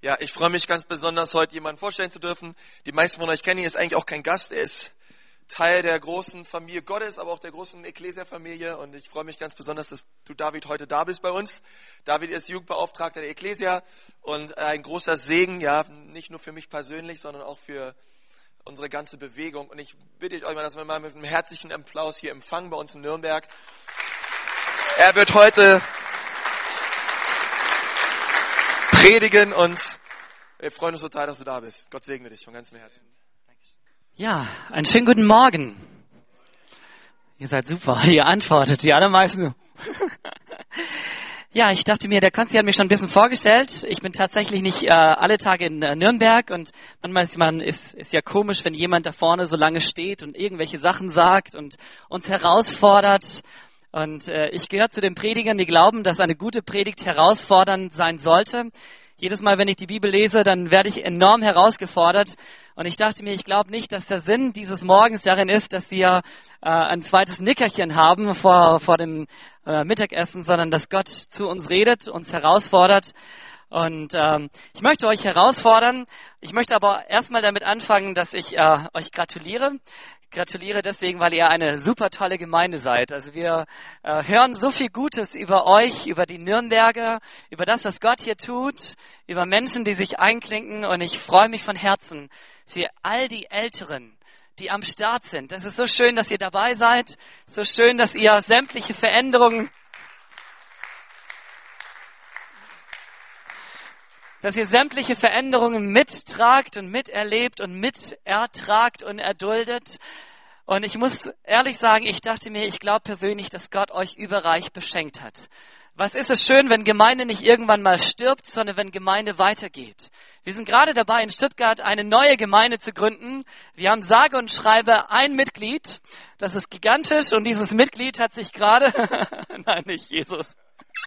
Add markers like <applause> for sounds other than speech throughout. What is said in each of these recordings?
Ja, ich freue mich ganz besonders, heute jemanden vorstellen zu dürfen. Die meisten von euch kennen ihn, ist eigentlich auch kein Gast. Er ist Teil der großen Familie Gottes, aber auch der großen Ecclesia-Familie. Und ich freue mich ganz besonders, dass du, David, heute da bist bei uns. David ist Jugendbeauftragter der Ecclesia und ein großer Segen, ja, nicht nur für mich persönlich, sondern auch für unsere ganze Bewegung. Und ich bitte euch mal, dass wir mal mit einem herzlichen Applaus hier empfangen bei uns in Nürnberg. Er wird heute predigen und wir freuen uns total, dass du da bist. Gott segne dich von ganzem Herzen. Ja, einen schönen guten Morgen. Ihr seid super, <laughs> ihr antwortet, die allermeisten. <laughs> ja, ich dachte mir, der Konzi hat mich schon ein bisschen vorgestellt. Ich bin tatsächlich nicht äh, alle Tage in äh, Nürnberg und manchmal ist man ist, ist ja komisch, wenn jemand da vorne so lange steht und irgendwelche Sachen sagt und uns herausfordert. Und äh, ich gehöre zu den Predigern, die glauben, dass eine gute Predigt herausfordernd sein sollte. Jedes Mal, wenn ich die Bibel lese, dann werde ich enorm herausgefordert. Und ich dachte mir, ich glaube nicht, dass der Sinn dieses Morgens darin ist, dass wir äh, ein zweites Nickerchen haben vor, vor dem äh, Mittagessen, sondern dass Gott zu uns redet, uns herausfordert. Und ähm, ich möchte euch herausfordern. Ich möchte aber erstmal damit anfangen, dass ich äh, euch gratuliere gratuliere deswegen, weil ihr eine super tolle Gemeinde seid. Also wir äh, hören so viel Gutes über euch, über die Nürnberger, über das, was Gott hier tut, über Menschen, die sich einklinken. Und ich freue mich von Herzen für all die Älteren, die am Start sind. Das ist so schön, dass ihr dabei seid. So schön, dass ihr sämtliche Veränderungen dass ihr sämtliche Veränderungen mittragt und miterlebt und mitertragt und erduldet. Und ich muss ehrlich sagen, ich dachte mir, ich glaube persönlich, dass Gott euch überreich beschenkt hat. Was ist es schön, wenn Gemeinde nicht irgendwann mal stirbt, sondern wenn Gemeinde weitergeht. Wir sind gerade dabei, in Stuttgart eine neue Gemeinde zu gründen. Wir haben sage und schreibe ein Mitglied. Das ist gigantisch und dieses Mitglied hat sich gerade, <laughs> nein, nicht Jesus.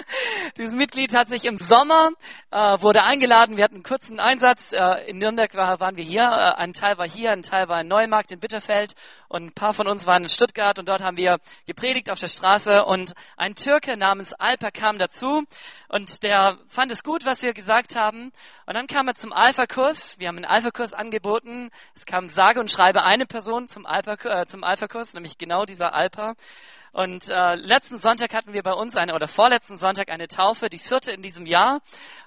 <laughs> Dieses Mitglied hat sich im Sommer, äh, wurde eingeladen, wir hatten einen kurzen Einsatz, äh, in Nürnberg war, waren wir hier, äh, ein Teil war hier, ein Teil war in Neumarkt in Bitterfeld. Und ein paar von uns waren in Stuttgart. Und dort haben wir gepredigt auf der Straße. Und ein Türke namens Alper kam dazu. Und der fand es gut, was wir gesagt haben. Und dann kam er zum Alpha-Kurs, wir haben einen Alpha-Kurs angeboten, es kam sage und schreibe eine Person zum Alpha-Kurs, äh, zum Alpha-Kurs, nämlich genau dieser Alper und äh, letzten Sonntag hatten wir bei uns eine, oder vorletzten Sonntag eine Taufe, die vierte in diesem Jahr.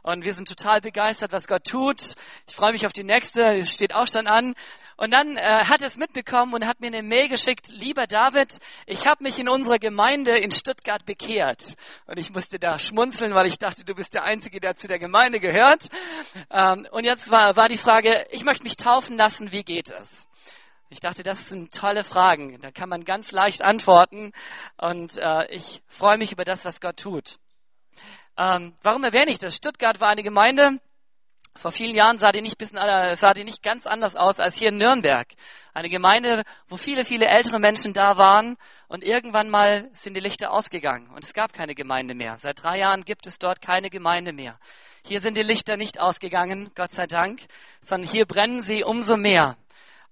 Und wir sind total begeistert, was Gott tut. Ich freue mich auf die nächste, es steht auch schon an. Und dann äh, hat er es mitbekommen und hat mir eine Mail geschickt, lieber David, ich habe mich in unserer Gemeinde in Stuttgart bekehrt. Und ich musste da schmunzeln, weil ich dachte, du bist der Einzige, der zu der Gemeinde gehört. Ähm, und jetzt war, war die Frage, ich möchte mich taufen lassen, wie geht es? Ich dachte, das sind tolle Fragen. Da kann man ganz leicht antworten. Und äh, ich freue mich über das, was Gott tut. Ähm, warum erwähne ich das? Stuttgart war eine Gemeinde. Vor vielen Jahren sah die nicht bisschen, äh, sah die nicht ganz anders aus als hier in Nürnberg. Eine Gemeinde, wo viele, viele ältere Menschen da waren und irgendwann mal sind die Lichter ausgegangen und es gab keine Gemeinde mehr. Seit drei Jahren gibt es dort keine Gemeinde mehr. Hier sind die Lichter nicht ausgegangen, Gott sei Dank, sondern hier brennen sie umso mehr.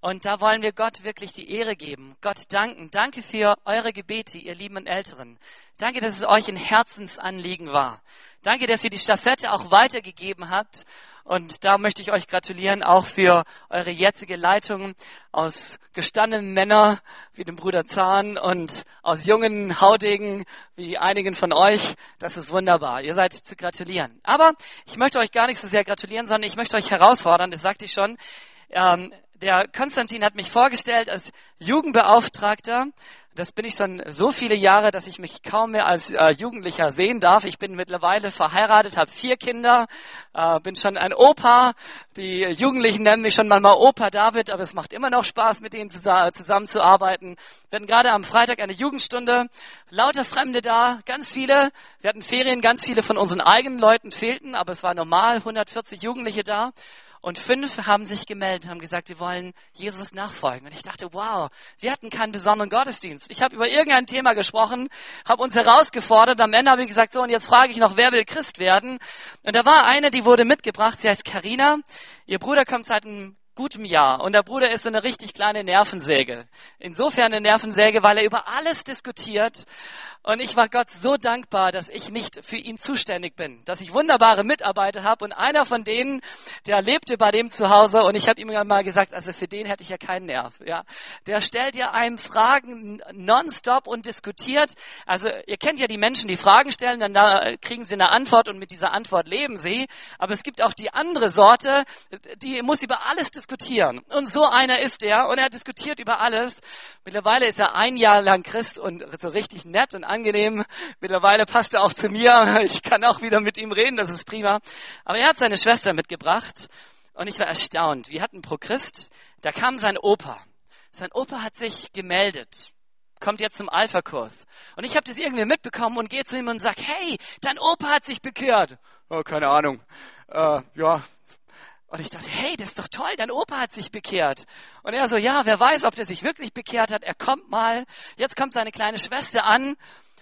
Und da wollen wir Gott wirklich die Ehre geben, Gott danken. Danke für eure Gebete, ihr lieben Älteren. Danke, dass es euch ein Herzensanliegen war. Danke, dass ihr die Staffette auch weitergegeben habt. Und da möchte ich euch gratulieren, auch für eure jetzige Leitung aus gestandenen Männern wie dem Bruder Zahn und aus jungen Haudegen wie einigen von euch. Das ist wunderbar. Ihr seid zu gratulieren. Aber ich möchte euch gar nicht so sehr gratulieren, sondern ich möchte euch herausfordern, das sagte ich schon. Ähm, der Konstantin hat mich vorgestellt als Jugendbeauftragter. Das bin ich schon so viele Jahre, dass ich mich kaum mehr als äh, Jugendlicher sehen darf. Ich bin mittlerweile verheiratet, habe vier Kinder, äh, bin schon ein Opa. Die Jugendlichen nennen mich schon manchmal Opa David, aber es macht immer noch Spaß, mit ihnen zusammenzuarbeiten. Wir hatten gerade am Freitag eine Jugendstunde, lauter Fremde da, ganz viele. Wir hatten Ferien, ganz viele von unseren eigenen Leuten fehlten, aber es war normal, 140 Jugendliche da. Und fünf haben sich gemeldet, haben gesagt, wir wollen Jesus nachfolgen. Und ich dachte, wow, wir hatten keinen besonderen Gottesdienst. Ich habe über irgendein Thema gesprochen, habe uns herausgefordert. Am Ende habe ich gesagt, so, und jetzt frage ich noch, wer will Christ werden? Und da war eine, die wurde mitgebracht, sie heißt Karina. Ihr Bruder kommt seit ein gutem Jahr. Und der Bruder ist so eine richtig kleine Nervensäge. Insofern eine Nervensäge, weil er über alles diskutiert. Und ich war Gott so dankbar, dass ich nicht für ihn zuständig bin, dass ich wunderbare Mitarbeiter habe. Und einer von denen, der lebte bei dem zu Hause. Und ich habe ihm mal gesagt, also für den hätte ich ja keinen Nerv. Ja, der stellt ja einem Fragen nonstop und diskutiert. Also ihr kennt ja die Menschen, die Fragen stellen, dann kriegen sie eine Antwort und mit dieser Antwort leben sie. Aber es gibt auch die andere Sorte, die muss über alles diskutieren. Und so einer ist er und er diskutiert über alles. Mittlerweile ist er ein Jahr lang Christ und so richtig nett und angenehm. Mittlerweile passt er auch zu mir. <laughs> Ich kann auch wieder mit ihm reden, das ist prima. Aber er hat seine Schwester mitgebracht und ich war erstaunt. Wir hatten pro Christ, da kam sein Opa. Sein Opa hat sich gemeldet kommt jetzt zum Alpha-Kurs. Und ich habe das irgendwie mitbekommen und gehe zu ihm und sag, hey, dein Opa hat sich bekehrt. Oh, keine Ahnung. Äh, ja, und ich dachte, hey, das ist doch toll, dein Opa hat sich bekehrt. Und er so, ja, wer weiß, ob der sich wirklich bekehrt hat. Er kommt mal. Jetzt kommt seine kleine Schwester an.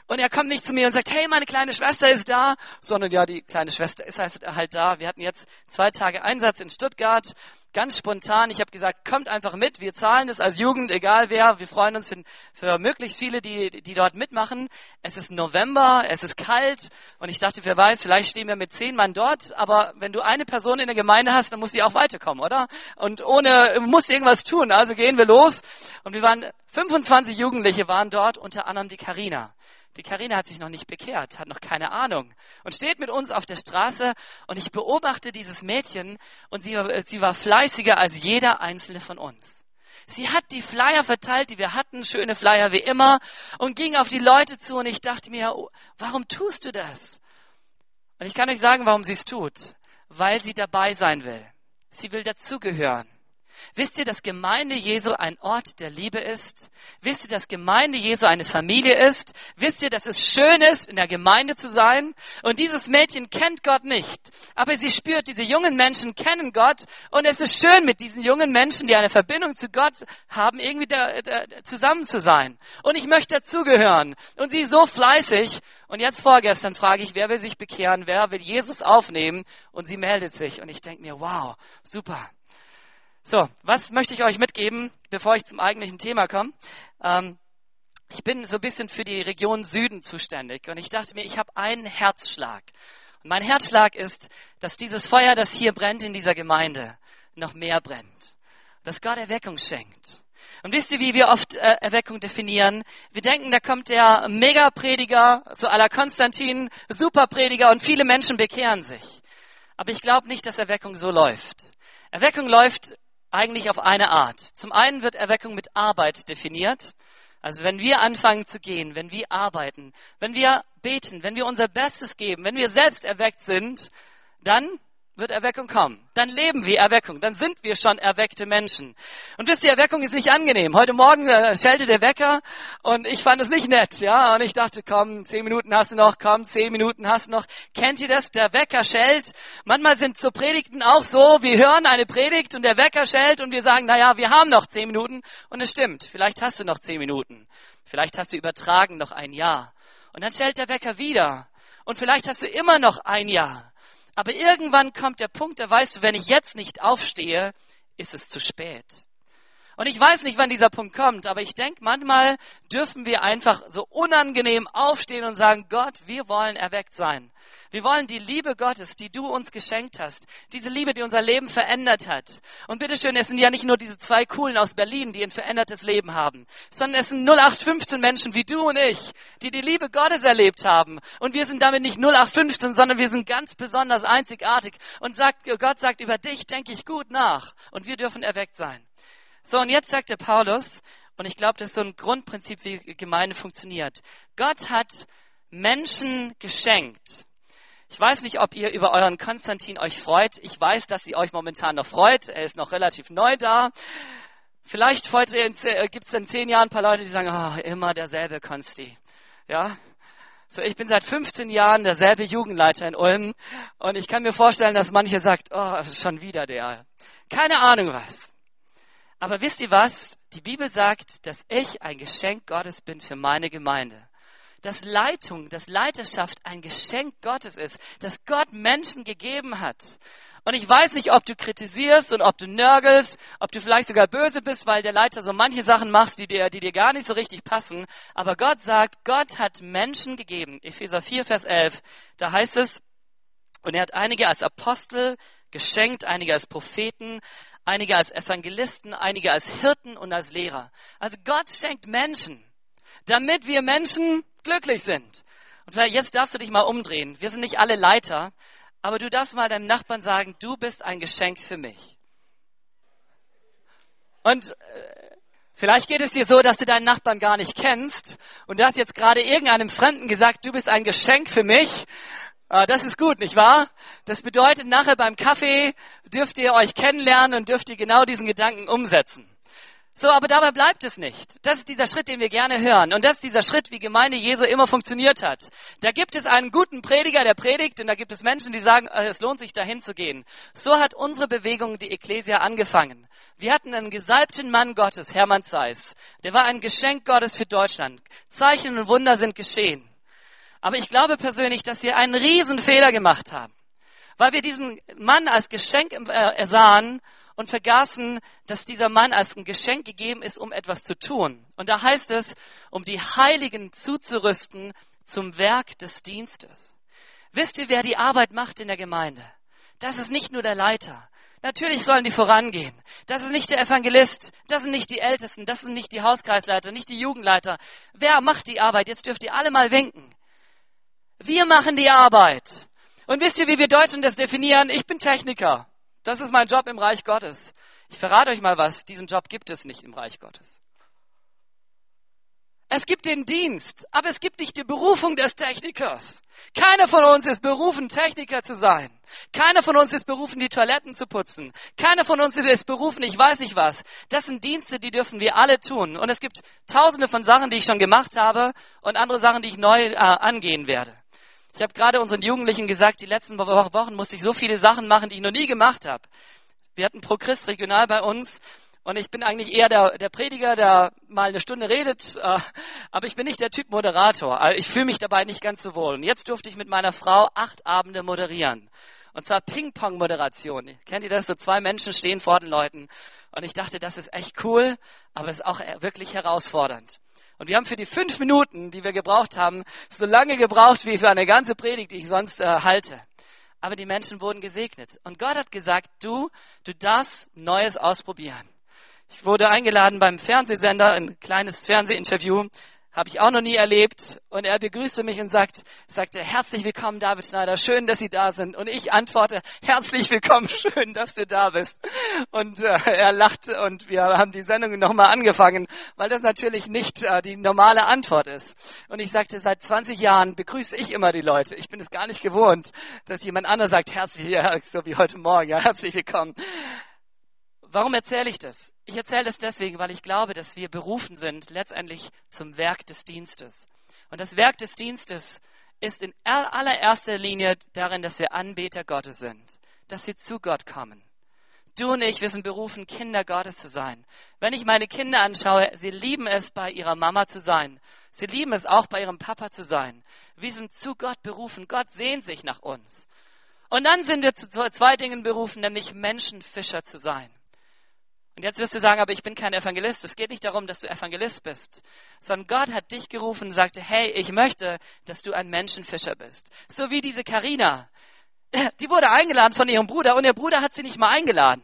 Und er kommt nicht zu mir und sagt, hey, meine kleine Schwester ist da, sondern ja, die kleine Schwester ist halt, halt da. Wir hatten jetzt zwei Tage Einsatz in Stuttgart ganz spontan. Ich habe gesagt, kommt einfach mit, wir zahlen das als Jugend, egal wer. Wir freuen uns für, für möglichst viele, die, die dort mitmachen. Es ist November, es ist kalt und ich dachte, wer weiß, vielleicht stehen wir mit zehn Mann dort, aber wenn du eine Person in der Gemeinde hast, dann muss sie auch weiterkommen, oder? Und ohne, muss irgendwas tun, also gehen wir los. Und wir waren, 25 Jugendliche waren dort, unter anderem die Karina. Die Karina hat sich noch nicht bekehrt, hat noch keine Ahnung und steht mit uns auf der Straße und ich beobachte dieses Mädchen und sie, sie war fleißiger als jeder einzelne von uns. Sie hat die Flyer verteilt, die wir hatten, schöne Flyer wie immer, und ging auf die Leute zu und ich dachte mir, oh, warum tust du das? Und ich kann euch sagen, warum sie es tut. Weil sie dabei sein will. Sie will dazugehören. Wisst ihr, dass Gemeinde Jesu ein Ort der Liebe ist? Wisst ihr, dass Gemeinde Jesu eine Familie ist? Wisst ihr, dass es schön ist, in der Gemeinde zu sein? Und dieses Mädchen kennt Gott nicht. Aber sie spürt, diese jungen Menschen kennen Gott. Und es ist schön, mit diesen jungen Menschen, die eine Verbindung zu Gott haben, irgendwie da, da, zusammen zu sein. Und ich möchte dazugehören. Und sie ist so fleißig. Und jetzt vorgestern frage ich, wer will sich bekehren? Wer will Jesus aufnehmen? Und sie meldet sich. Und ich denke mir, wow, super. So, was möchte ich euch mitgeben, bevor ich zum eigentlichen Thema komme? Ähm, ich bin so ein bisschen für die Region Süden zuständig und ich dachte mir, ich habe einen Herzschlag. Und mein Herzschlag ist, dass dieses Feuer, das hier brennt in dieser Gemeinde, noch mehr brennt. Dass Gott Erweckung schenkt. Und wisst ihr, wie wir oft äh, Erweckung definieren? Wir denken, da kommt der Megaprediger, so aller Konstantin, Superprediger und viele Menschen bekehren sich. Aber ich glaube nicht, dass Erweckung so läuft. Erweckung läuft eigentlich auf eine Art. Zum einen wird Erweckung mit Arbeit definiert. Also wenn wir anfangen zu gehen, wenn wir arbeiten, wenn wir beten, wenn wir unser Bestes geben, wenn wir selbst erweckt sind, dann wird Erweckung kommen. Dann leben wir Erweckung. Dann sind wir schon erweckte Menschen. Und wisst ihr, Erweckung ist nicht angenehm. Heute Morgen äh, schellte der Wecker und ich fand es nicht nett, ja. Und ich dachte, komm, zehn Minuten hast du noch, komm, zehn Minuten hast du noch. Kennt ihr das? Der Wecker schellt. Manchmal sind so Predigten auch so, wir hören eine Predigt und der Wecker schellt und wir sagen, na ja, wir haben noch zehn Minuten. Und es stimmt. Vielleicht hast du noch zehn Minuten. Vielleicht hast du übertragen noch ein Jahr. Und dann schellt der Wecker wieder. Und vielleicht hast du immer noch ein Jahr. Aber irgendwann kommt der Punkt, da weißt du, wenn ich jetzt nicht aufstehe, ist es zu spät. Und ich weiß nicht, wann dieser Punkt kommt, aber ich denke, manchmal dürfen wir einfach so unangenehm aufstehen und sagen, Gott, wir wollen erweckt sein. Wir wollen die Liebe Gottes, die du uns geschenkt hast. Diese Liebe, die unser Leben verändert hat. Und bitteschön, es sind ja nicht nur diese zwei Coolen aus Berlin, die ein verändertes Leben haben, sondern es sind 0815 Menschen wie du und ich, die die Liebe Gottes erlebt haben. Und wir sind damit nicht 0815, sondern wir sind ganz besonders einzigartig. Und sagt, Gott sagt, über dich denke ich gut nach. Und wir dürfen erweckt sein. So, und jetzt sagt der Paulus, und ich glaube, das ist so ein Grundprinzip, wie Gemeinde funktioniert. Gott hat Menschen geschenkt. Ich weiß nicht, ob ihr über euren Konstantin euch freut. Ich weiß, dass sie euch momentan noch freut. Er ist noch relativ neu da. Vielleicht äh, gibt es in zehn Jahren ein paar Leute, die sagen, oh, immer derselbe Konsti. Ja, so, ich bin seit 15 Jahren derselbe Jugendleiter in Ulm und ich kann mir vorstellen, dass manche sagt, oh, schon wieder der. Keine Ahnung was. Aber wisst ihr was? Die Bibel sagt, dass ich ein Geschenk Gottes bin für meine Gemeinde. Dass Leitung, dass Leiterschaft ein Geschenk Gottes ist, dass Gott Menschen gegeben hat. Und ich weiß nicht, ob du kritisierst und ob du nörgelst, ob du vielleicht sogar böse bist, weil der Leiter so manche Sachen machst, die dir, die dir gar nicht so richtig passen. Aber Gott sagt, Gott hat Menschen gegeben. Epheser 4, Vers 11. Da heißt es, und er hat einige als Apostel geschenkt, einige als Propheten, einige als Evangelisten, einige als Hirten und als Lehrer. Also Gott schenkt Menschen, damit wir Menschen glücklich sind. Und vielleicht jetzt darfst du dich mal umdrehen. Wir sind nicht alle Leiter, aber du darfst mal deinem Nachbarn sagen, du bist ein Geschenk für mich. Und äh, vielleicht geht es dir so, dass du deinen Nachbarn gar nicht kennst und du hast jetzt gerade irgendeinem Fremden gesagt, du bist ein Geschenk für mich. Äh, das ist gut, nicht wahr? Das bedeutet, nachher beim Kaffee dürft ihr euch kennenlernen und dürft ihr genau diesen Gedanken umsetzen. So, aber dabei bleibt es nicht. Das ist dieser Schritt, den wir gerne hören. Und das ist dieser Schritt, wie Gemeinde Jesu immer funktioniert hat. Da gibt es einen guten Prediger, der predigt, und da gibt es Menschen, die sagen, äh, es lohnt sich dahin zu gehen. So hat unsere Bewegung, die Ecclesia, angefangen. Wir hatten einen gesalbten Mann Gottes, Hermann Zeiss. Der war ein Geschenk Gottes für Deutschland. Zeichen und Wunder sind geschehen. Aber ich glaube persönlich, dass wir einen riesen Fehler gemacht haben. Weil wir diesen Mann als Geschenk äh, ersahen und vergaßen, dass dieser Mann als ein Geschenk gegeben ist, um etwas zu tun. Und da heißt es, um die Heiligen zuzurüsten zum Werk des Dienstes. Wisst ihr, wer die Arbeit macht in der Gemeinde? Das ist nicht nur der Leiter. Natürlich sollen die vorangehen. Das ist nicht der Evangelist, das sind nicht die Ältesten, das sind nicht die Hauskreisleiter, nicht die Jugendleiter. Wer macht die Arbeit? Jetzt dürft ihr alle mal winken. Wir machen die Arbeit. Und wisst ihr, wie wir Deutschen das definieren? Ich bin Techniker. Das ist mein Job im Reich Gottes. Ich verrate euch mal was, diesen Job gibt es nicht im Reich Gottes. Es gibt den Dienst, aber es gibt nicht die Berufung des Technikers. Keiner von uns ist berufen, Techniker zu sein. Keiner von uns ist berufen, die Toiletten zu putzen. Keiner von uns ist berufen, ich weiß nicht was. Das sind Dienste, die dürfen wir alle tun. Und es gibt tausende von Sachen, die ich schon gemacht habe und andere Sachen, die ich neu äh, angehen werde. Ich habe gerade unseren Jugendlichen gesagt, die letzten Wochen musste ich so viele Sachen machen, die ich noch nie gemacht habe. Wir hatten Pro Christ regional bei uns und ich bin eigentlich eher der, der Prediger, der mal eine Stunde redet, <laughs> äh, aber ich bin nicht der Typ Moderator. Also ich fühle mich dabei nicht ganz so wohl. Und jetzt durfte ich mit meiner Frau acht Abende moderieren. Und zwar Ping-Pong-Moderation. Kennt ihr das? So zwei Menschen stehen vor den Leuten. Und ich dachte, das ist echt cool, aber es ist auch wirklich herausfordernd. Und wir haben für die fünf Minuten, die wir gebraucht haben, so lange gebraucht wie für eine ganze Predigt, die ich sonst äh, halte. Aber die Menschen wurden gesegnet. Und Gott hat gesagt, du, du darfst Neues ausprobieren. Ich wurde eingeladen beim Fernsehsender, ein kleines Fernsehinterview habe ich auch noch nie erlebt. Und er begrüßte mich und sagt, sagte, herzlich willkommen, David Schneider, schön, dass Sie da sind. Und ich antworte, herzlich willkommen, <laughs> schön, dass du da bist. Und äh, er lachte und wir haben die Sendung nochmal angefangen, weil das natürlich nicht äh, die normale Antwort ist. Und ich sagte, seit 20 Jahren begrüße ich immer die Leute. Ich bin es gar nicht gewohnt, dass jemand anderes sagt, herzlich, ja, so wie heute Morgen, ja, herzlich willkommen. Warum erzähle ich das? Ich erzähle das deswegen, weil ich glaube, dass wir berufen sind letztendlich zum Werk des Dienstes. Und das Werk des Dienstes ist in allererster Linie darin, dass wir Anbeter Gottes sind, dass wir zu Gott kommen. Du und ich, wir sind berufen, Kinder Gottes zu sein. Wenn ich meine Kinder anschaue, sie lieben es, bei ihrer Mama zu sein. Sie lieben es auch, bei ihrem Papa zu sein. Wir sind zu Gott berufen. Gott sehnt sich nach uns. Und dann sind wir zu zwei Dingen berufen, nämlich Menschenfischer zu sein. Und jetzt wirst du sagen, aber ich bin kein Evangelist. Es geht nicht darum, dass du Evangelist bist, sondern Gott hat dich gerufen und sagte, hey, ich möchte, dass du ein Menschenfischer bist. So wie diese Karina. <laughs> Die wurde eingeladen von ihrem Bruder und ihr Bruder hat sie nicht mal eingeladen.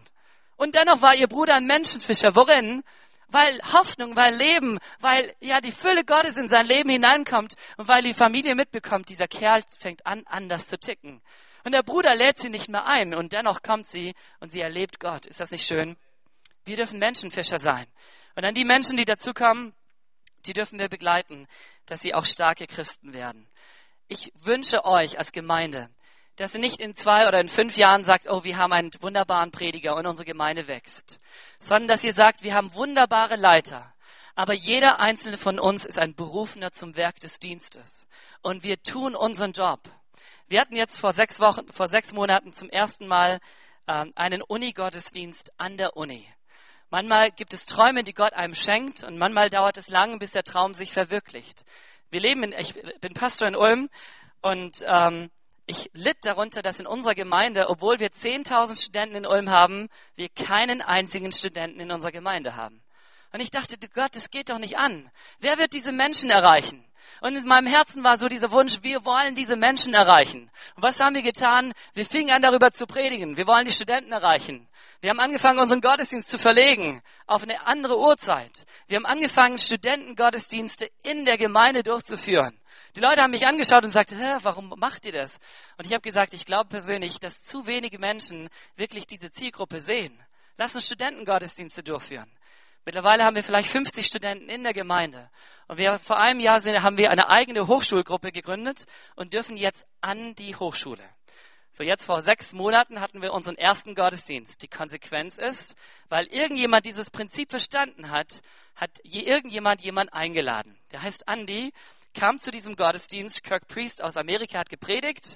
Und dennoch war ihr Bruder ein Menschenfischer. Worin? Weil Hoffnung, weil Leben, weil ja die Fülle Gottes in sein Leben hineinkommt und weil die Familie mitbekommt, dieser Kerl fängt an, anders zu ticken. Und der Bruder lädt sie nicht mehr ein und dennoch kommt sie und sie erlebt Gott. Ist das nicht schön? Wir dürfen Menschenfischer sein. Und dann die Menschen, die dazukommen, die dürfen wir begleiten, dass sie auch starke Christen werden. Ich wünsche euch als Gemeinde, dass ihr nicht in zwei oder in fünf Jahren sagt, oh, wir haben einen wunderbaren Prediger und unsere Gemeinde wächst, sondern dass ihr sagt, wir haben wunderbare Leiter. Aber jeder einzelne von uns ist ein Berufener zum Werk des Dienstes. Und wir tun unseren Job. Wir hatten jetzt vor sechs Wochen, vor sechs Monaten zum ersten Mal äh, einen Uni-Gottesdienst an der Uni. Manchmal gibt es Träume, die Gott einem schenkt und manchmal dauert es lange, bis der Traum sich verwirklicht. Wir leben in, ich bin Pastor in Ulm und ähm, ich litt darunter, dass in unserer Gemeinde, obwohl wir 10.000 Studenten in Ulm haben, wir keinen einzigen Studenten in unserer Gemeinde haben. Und ich dachte, Gott, das geht doch nicht an. Wer wird diese Menschen erreichen? Und in meinem Herzen war so dieser Wunsch, wir wollen diese Menschen erreichen. Und was haben wir getan? Wir fingen an, darüber zu predigen. Wir wollen die Studenten erreichen. Wir haben angefangen, unseren Gottesdienst zu verlegen auf eine andere Uhrzeit. Wir haben angefangen, Studentengottesdienste in der Gemeinde durchzuführen. Die Leute haben mich angeschaut und gesagt, Hä, warum macht ihr das? Und ich habe gesagt, ich glaube persönlich, dass zu wenige Menschen wirklich diese Zielgruppe sehen. Lass uns Studentengottesdienste durchführen. Mittlerweile haben wir vielleicht 50 Studenten in der Gemeinde. Und wir, vor einem Jahr sind, haben wir eine eigene Hochschulgruppe gegründet und dürfen jetzt an die Hochschule. So jetzt vor sechs Monaten hatten wir unseren ersten Gottesdienst. Die Konsequenz ist, weil irgendjemand dieses Prinzip verstanden hat, hat irgendjemand jemand eingeladen. Der heißt Andy, kam zu diesem Gottesdienst. Kirk Priest aus Amerika hat gepredigt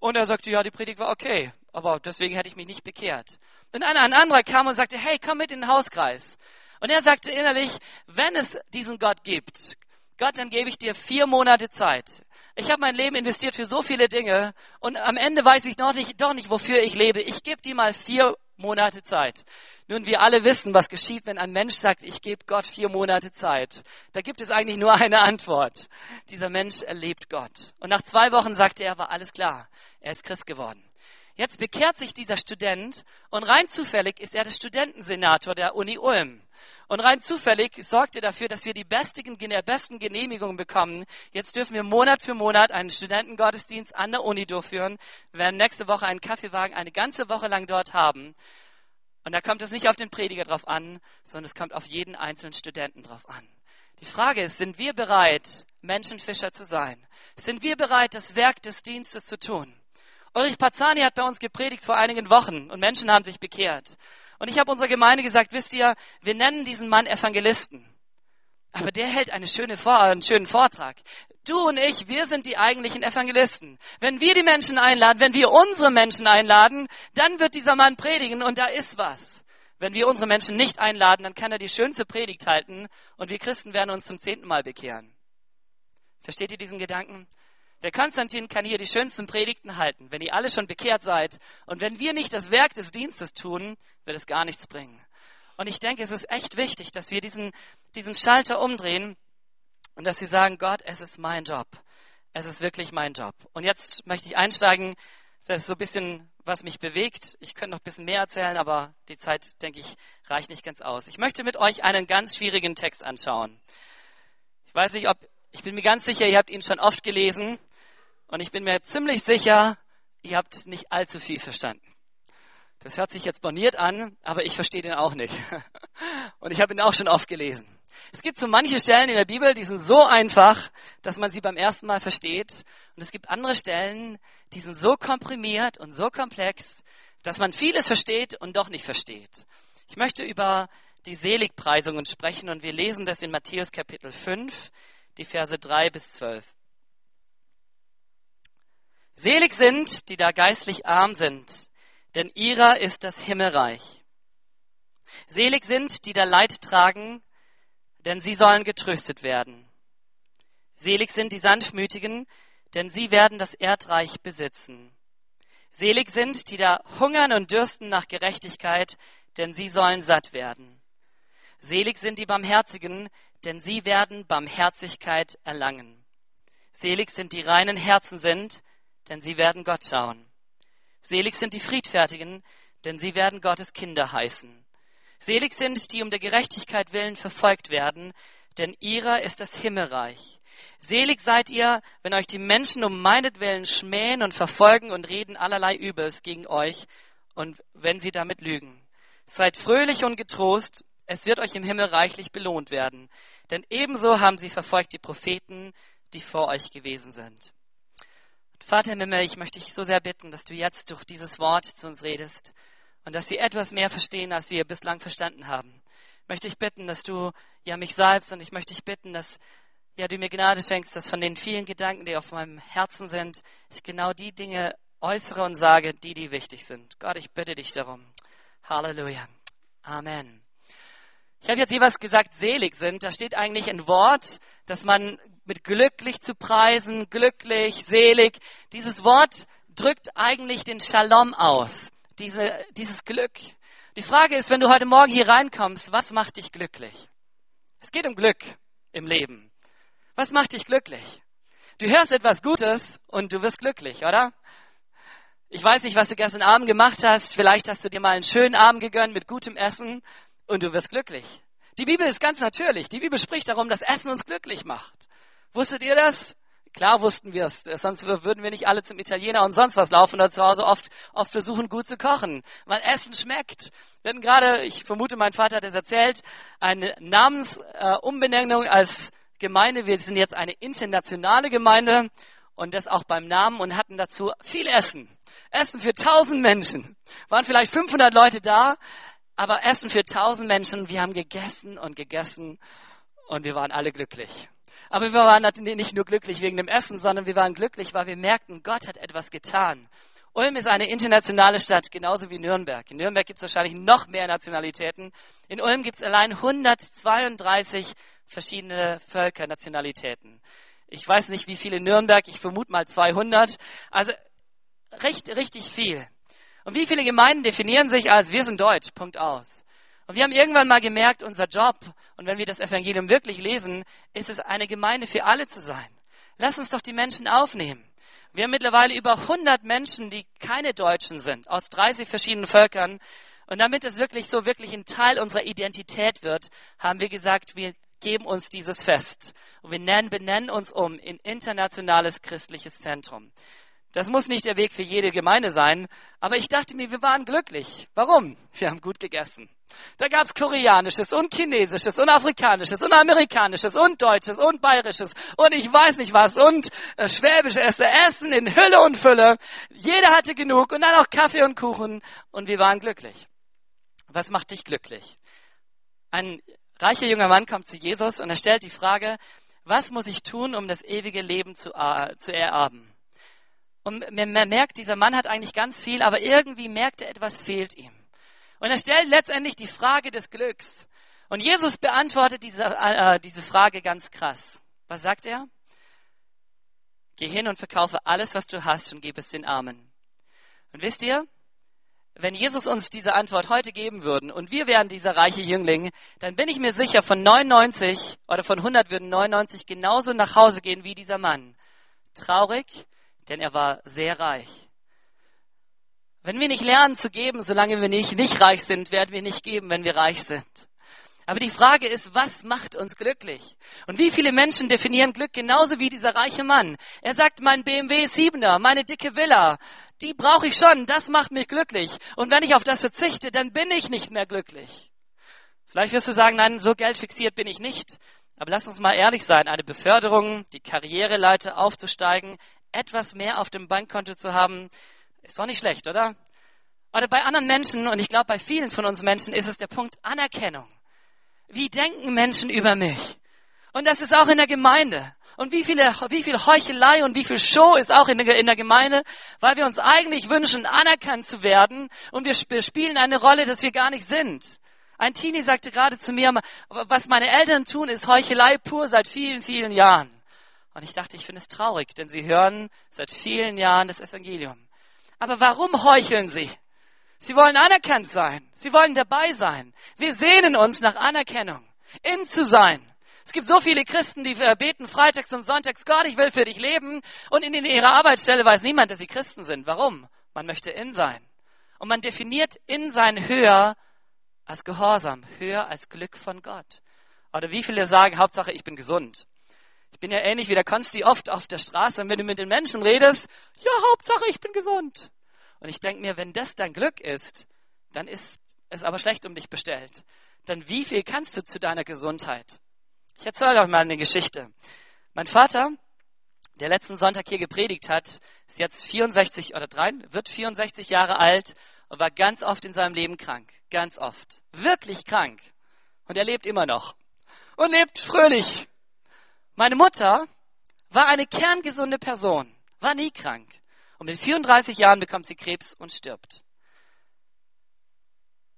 und er sagte, ja, die Predigt war okay, aber deswegen hätte ich mich nicht bekehrt. Und ein anderer kam und sagte, hey, komm mit in den Hauskreis. Und er sagte innerlich, wenn es diesen Gott gibt, Gott, dann gebe ich dir vier Monate Zeit. Ich habe mein Leben investiert für so viele Dinge und am Ende weiß ich noch nicht, doch nicht, wofür ich lebe. Ich gebe dir mal vier Monate Zeit. Nun, wir alle wissen, was geschieht, wenn ein Mensch sagt, ich gebe Gott vier Monate Zeit. Da gibt es eigentlich nur eine Antwort. Dieser Mensch erlebt Gott. Und nach zwei Wochen sagte er, war alles klar. Er ist Christ geworden. Jetzt bekehrt sich dieser Student und rein zufällig ist er der Studentensenator der Uni Ulm. Und rein zufällig sorgt er dafür, dass wir die besten, Genehmigungen bekommen. Jetzt dürfen wir Monat für Monat einen Studentengottesdienst an der Uni durchführen. Wir werden nächste Woche einen Kaffeewagen eine ganze Woche lang dort haben. Und da kommt es nicht auf den Prediger drauf an, sondern es kommt auf jeden einzelnen Studenten drauf an. Die Frage ist, sind wir bereit, Menschenfischer zu sein? Sind wir bereit, das Werk des Dienstes zu tun? Ulrich Pazani hat bei uns gepredigt vor einigen Wochen und Menschen haben sich bekehrt. Und ich habe unserer Gemeinde gesagt, wisst ihr, wir nennen diesen Mann Evangelisten. Aber der hält eine schöne Vor einen schönen Vortrag. Du und ich, wir sind die eigentlichen Evangelisten. Wenn wir die Menschen einladen, wenn wir unsere Menschen einladen, dann wird dieser Mann predigen und da ist was. Wenn wir unsere Menschen nicht einladen, dann kann er die schönste Predigt halten und wir Christen werden uns zum zehnten Mal bekehren. Versteht ihr diesen Gedanken? Der Konstantin kann hier die schönsten Predigten halten, wenn ihr alle schon bekehrt seid. Und wenn wir nicht das Werk des Dienstes tun, wird es gar nichts bringen. Und ich denke, es ist echt wichtig, dass wir diesen, diesen Schalter umdrehen und dass wir sagen, Gott, es ist mein Job. Es ist wirklich mein Job. Und jetzt möchte ich einsteigen. Das ist so ein bisschen, was mich bewegt. Ich könnte noch ein bisschen mehr erzählen, aber die Zeit, denke ich, reicht nicht ganz aus. Ich möchte mit euch einen ganz schwierigen Text anschauen. Ich weiß nicht, ob, ich bin mir ganz sicher, ihr habt ihn schon oft gelesen. Und ich bin mir ziemlich sicher, ihr habt nicht allzu viel verstanden. Das hört sich jetzt boniert an, aber ich verstehe den auch nicht. <laughs> Und ich habe ihn auch schon oft gelesen. Es gibt so manche Stellen in der Bibel, die sind so einfach, dass man sie beim ersten Mal versteht. Und es gibt andere Stellen, die sind so komprimiert und so komplex, dass man vieles versteht und doch nicht versteht. Ich möchte über die Seligpreisungen sprechen und wir lesen das in Matthäus Kapitel 5, die Verse 3 bis 12. Selig sind, die da geistlich arm sind, denn ihrer ist das Himmelreich. Selig sind, die da Leid tragen, denn sie sollen getröstet werden. Selig sind die Sanftmütigen, denn sie werden das Erdreich besitzen. Selig sind, die da hungern und dürsten nach Gerechtigkeit, denn sie sollen satt werden. Selig sind die Barmherzigen, denn sie werden Barmherzigkeit erlangen. Selig sind die reinen Herzen sind, denn sie werden Gott schauen. Selig sind die Friedfertigen, denn sie werden Gottes Kinder heißen. Selig sind, die um der Gerechtigkeit willen verfolgt werden, denn ihrer ist das Himmelreich. Selig seid ihr, wenn euch die Menschen um meinetwillen schmähen und verfolgen und reden allerlei Übels gegen euch und wenn sie damit lügen. Seid fröhlich und getrost, es wird euch im Himmel reichlich belohnt werden, denn ebenso haben sie verfolgt die Propheten, die vor euch gewesen sind. Vater im Himmel, ich möchte dich so sehr bitten, dass du jetzt durch dieses Wort zu uns redest und dass wir etwas mehr verstehen, als wir bislang verstanden haben. Möchte ich bitten, dass du ja mich salbst und ich möchte dich bitten, dass ja du mir Gnade schenkst, dass von den vielen Gedanken, die auf meinem Herzen sind, ich genau die Dinge äußere und sage, die die wichtig sind. Gott, ich bitte dich darum. Halleluja. Amen. Ich habe jetzt jeweils gesagt, selig sind. Da steht eigentlich ein Wort, das man mit glücklich zu preisen, glücklich, selig. Dieses Wort drückt eigentlich den Shalom aus, diese, dieses Glück. Die Frage ist, wenn du heute Morgen hier reinkommst, was macht dich glücklich? Es geht um Glück im Leben. Was macht dich glücklich? Du hörst etwas Gutes und du wirst glücklich, oder? Ich weiß nicht, was du gestern Abend gemacht hast. Vielleicht hast du dir mal einen schönen Abend gegönnt mit gutem Essen und du wirst glücklich. Die Bibel ist ganz natürlich. Die Bibel spricht darum, dass Essen uns glücklich macht. Wusstet ihr das? Klar wussten wir es, sonst würden wir nicht alle zum Italiener und sonst was laufen oder zu Hause oft, oft versuchen, gut zu kochen, weil Essen schmeckt. Wir hatten gerade, ich vermute, mein Vater hat es erzählt, eine Namensumbenennung äh, als Gemeinde. Wir sind jetzt eine internationale Gemeinde und das auch beim Namen und hatten dazu viel Essen. Essen für tausend Menschen. Waren vielleicht 500 Leute da, aber Essen für tausend Menschen. Wir haben gegessen und gegessen und wir waren alle glücklich. Aber wir waren nicht nur glücklich wegen dem Essen, sondern wir waren glücklich, weil wir merkten, Gott hat etwas getan. Ulm ist eine internationale Stadt, genauso wie Nürnberg. In Nürnberg gibt es wahrscheinlich noch mehr Nationalitäten. In Ulm gibt es allein 132 verschiedene Völker, Nationalitäten. Ich weiß nicht, wie viele in Nürnberg, ich vermute mal 200. Also recht, richtig viel. Und wie viele Gemeinden definieren sich als wir sind deutsch, Punkt aus. Und wir haben irgendwann mal gemerkt, unser Job, und wenn wir das Evangelium wirklich lesen, ist es eine Gemeinde für alle zu sein. Lass uns doch die Menschen aufnehmen. Wir haben mittlerweile über 100 Menschen, die keine Deutschen sind, aus 30 verschiedenen Völkern. Und damit es wirklich so wirklich ein Teil unserer Identität wird, haben wir gesagt, wir geben uns dieses Fest. Und wir nennen, benennen uns um in internationales christliches Zentrum. Das muss nicht der Weg für jede Gemeinde sein, aber ich dachte mir, wir waren glücklich. Warum? Wir haben gut gegessen. Da gab's Koreanisches und Chinesisches und Afrikanisches und Amerikanisches und Deutsches und Bayerisches und ich weiß nicht was und äh, Schwäbische Essen, Essen in Hülle und Fülle. Jeder hatte genug und dann auch Kaffee und Kuchen und wir waren glücklich. Was macht dich glücklich? Ein reicher junger Mann kommt zu Jesus und er stellt die Frage, was muss ich tun, um das ewige Leben zu, äh, zu ererben? Und man merkt, dieser Mann hat eigentlich ganz viel, aber irgendwie merkt er, etwas fehlt ihm. Und er stellt letztendlich die Frage des Glücks. Und Jesus beantwortet diese, äh, diese Frage ganz krass. Was sagt er? Geh hin und verkaufe alles, was du hast und gib es den Armen. Und wisst ihr, wenn Jesus uns diese Antwort heute geben würden und wir wären dieser reiche Jüngling, dann bin ich mir sicher, von 99 oder von 100 würden 99 genauso nach Hause gehen wie dieser Mann. Traurig, denn er war sehr reich. Wenn wir nicht lernen zu geben, solange wir nicht, nicht reich sind, werden wir nicht geben, wenn wir reich sind. Aber die Frage ist, was macht uns glücklich? Und wie viele Menschen definieren Glück genauso wie dieser reiche Mann? Er sagt, mein BMW 7er, meine dicke Villa, die brauche ich schon, das macht mich glücklich. Und wenn ich auf das verzichte, dann bin ich nicht mehr glücklich. Vielleicht wirst du sagen, nein, so geldfixiert bin ich nicht. Aber lass uns mal ehrlich sein, eine Beförderung, die Karriereleiter aufzusteigen, etwas mehr auf dem Bankkonto zu haben, ist doch nicht schlecht, oder? Oder bei anderen Menschen, und ich glaube bei vielen von uns Menschen, ist es der Punkt Anerkennung. Wie denken Menschen über mich? Und das ist auch in der Gemeinde. Und wie, viele, wie viel Heuchelei und wie viel Show ist auch in der, in der Gemeinde, weil wir uns eigentlich wünschen, anerkannt zu werden und wir spielen eine Rolle, dass wir gar nicht sind. Ein Teenie sagte gerade zu mir, was meine Eltern tun, ist Heuchelei pur seit vielen, vielen Jahren. Und ich dachte, ich finde es traurig, denn sie hören seit vielen Jahren das Evangelium. Aber warum heucheln sie? Sie wollen anerkannt sein. Sie wollen dabei sein. Wir sehnen uns nach Anerkennung, in zu sein. Es gibt so viele Christen, die beten freitags und sonntags, Gott, ich will für dich leben. Und in ihrer Arbeitsstelle weiß niemand, dass sie Christen sind. Warum? Man möchte in sein. Und man definiert in sein höher als Gehorsam, höher als Glück von Gott. Oder wie viele sagen, Hauptsache ich bin gesund. Ich bin ja ähnlich wie der Konsti oft auf der Straße und wenn du mit den Menschen redest, ja, Hauptsache ich bin gesund. Und ich denke mir, wenn das dein Glück ist, dann ist es aber schlecht um dich bestellt. Dann wie viel kannst du zu deiner Gesundheit? Ich erzähle euch mal eine Geschichte. Mein Vater, der letzten Sonntag hier gepredigt hat, ist jetzt 64 oder 3, wird 64 Jahre alt und war ganz oft in seinem Leben krank. Ganz oft. Wirklich krank. Und er lebt immer noch. Und lebt fröhlich. Meine Mutter war eine kerngesunde Person, war nie krank. Und mit 34 Jahren bekommt sie Krebs und stirbt.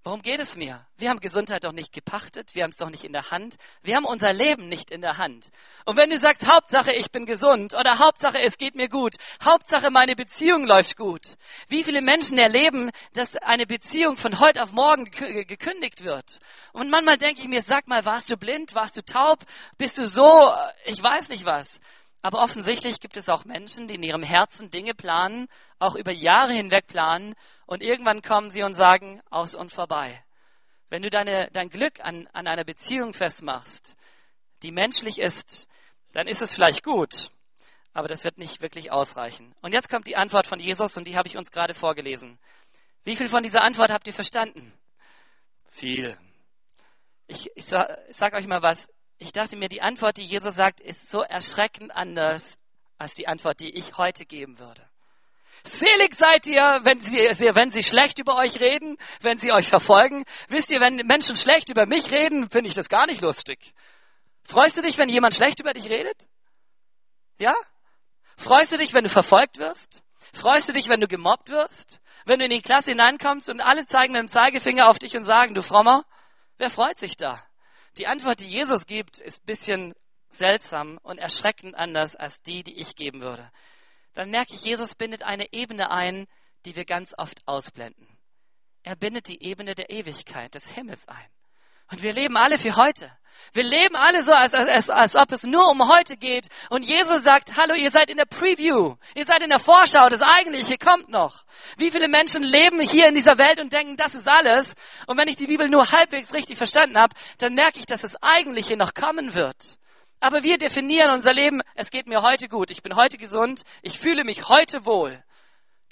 Worum geht es mir? Wir haben Gesundheit doch nicht gepachtet, wir haben es doch nicht in der Hand, wir haben unser Leben nicht in der Hand. Und wenn du sagst, Hauptsache ich bin gesund oder Hauptsache es geht mir gut, Hauptsache meine Beziehung läuft gut, wie viele Menschen erleben, dass eine Beziehung von heute auf morgen gekündigt wird? Und manchmal denke ich mir, sag mal, warst du blind, warst du taub, bist du so, ich weiß nicht was. Aber offensichtlich gibt es auch Menschen, die in ihrem Herzen Dinge planen, auch über Jahre hinweg planen und irgendwann kommen sie und sagen, aus und vorbei. Wenn du deine, dein Glück an, an einer Beziehung festmachst, die menschlich ist, dann ist es vielleicht gut, aber das wird nicht wirklich ausreichen. Und jetzt kommt die Antwort von Jesus und die habe ich uns gerade vorgelesen. Wie viel von dieser Antwort habt ihr verstanden? Viel. Ich, ich, ich sag euch mal was ich dachte mir, die Antwort, die Jesus sagt, ist so erschreckend anders als die Antwort, die ich heute geben würde. Selig seid ihr, wenn sie, wenn sie schlecht über euch reden, wenn sie euch verfolgen. Wisst ihr, wenn Menschen schlecht über mich reden, finde ich das gar nicht lustig. Freust du dich, wenn jemand schlecht über dich redet? Ja? Freust du dich, wenn du verfolgt wirst? Freust du dich, wenn du gemobbt wirst? Wenn du in die Klasse hineinkommst und alle zeigen mit dem Zeigefinger auf dich und sagen, du Frommer? Wer freut sich da? Die Antwort, die Jesus gibt, ist ein bisschen seltsam und erschreckend anders als die, die ich geben würde. Dann merke ich, Jesus bindet eine Ebene ein, die wir ganz oft ausblenden. Er bindet die Ebene der Ewigkeit, des Himmels ein. Und wir leben alle für heute. Wir leben alle so, als, als, als ob es nur um heute geht. Und Jesus sagt, hallo, ihr seid in der Preview. Ihr seid in der Vorschau. Das Eigentliche kommt noch. Wie viele Menschen leben hier in dieser Welt und denken, das ist alles. Und wenn ich die Bibel nur halbwegs richtig verstanden habe, dann merke ich, dass das Eigentliche noch kommen wird. Aber wir definieren unser Leben, es geht mir heute gut. Ich bin heute gesund. Ich fühle mich heute wohl.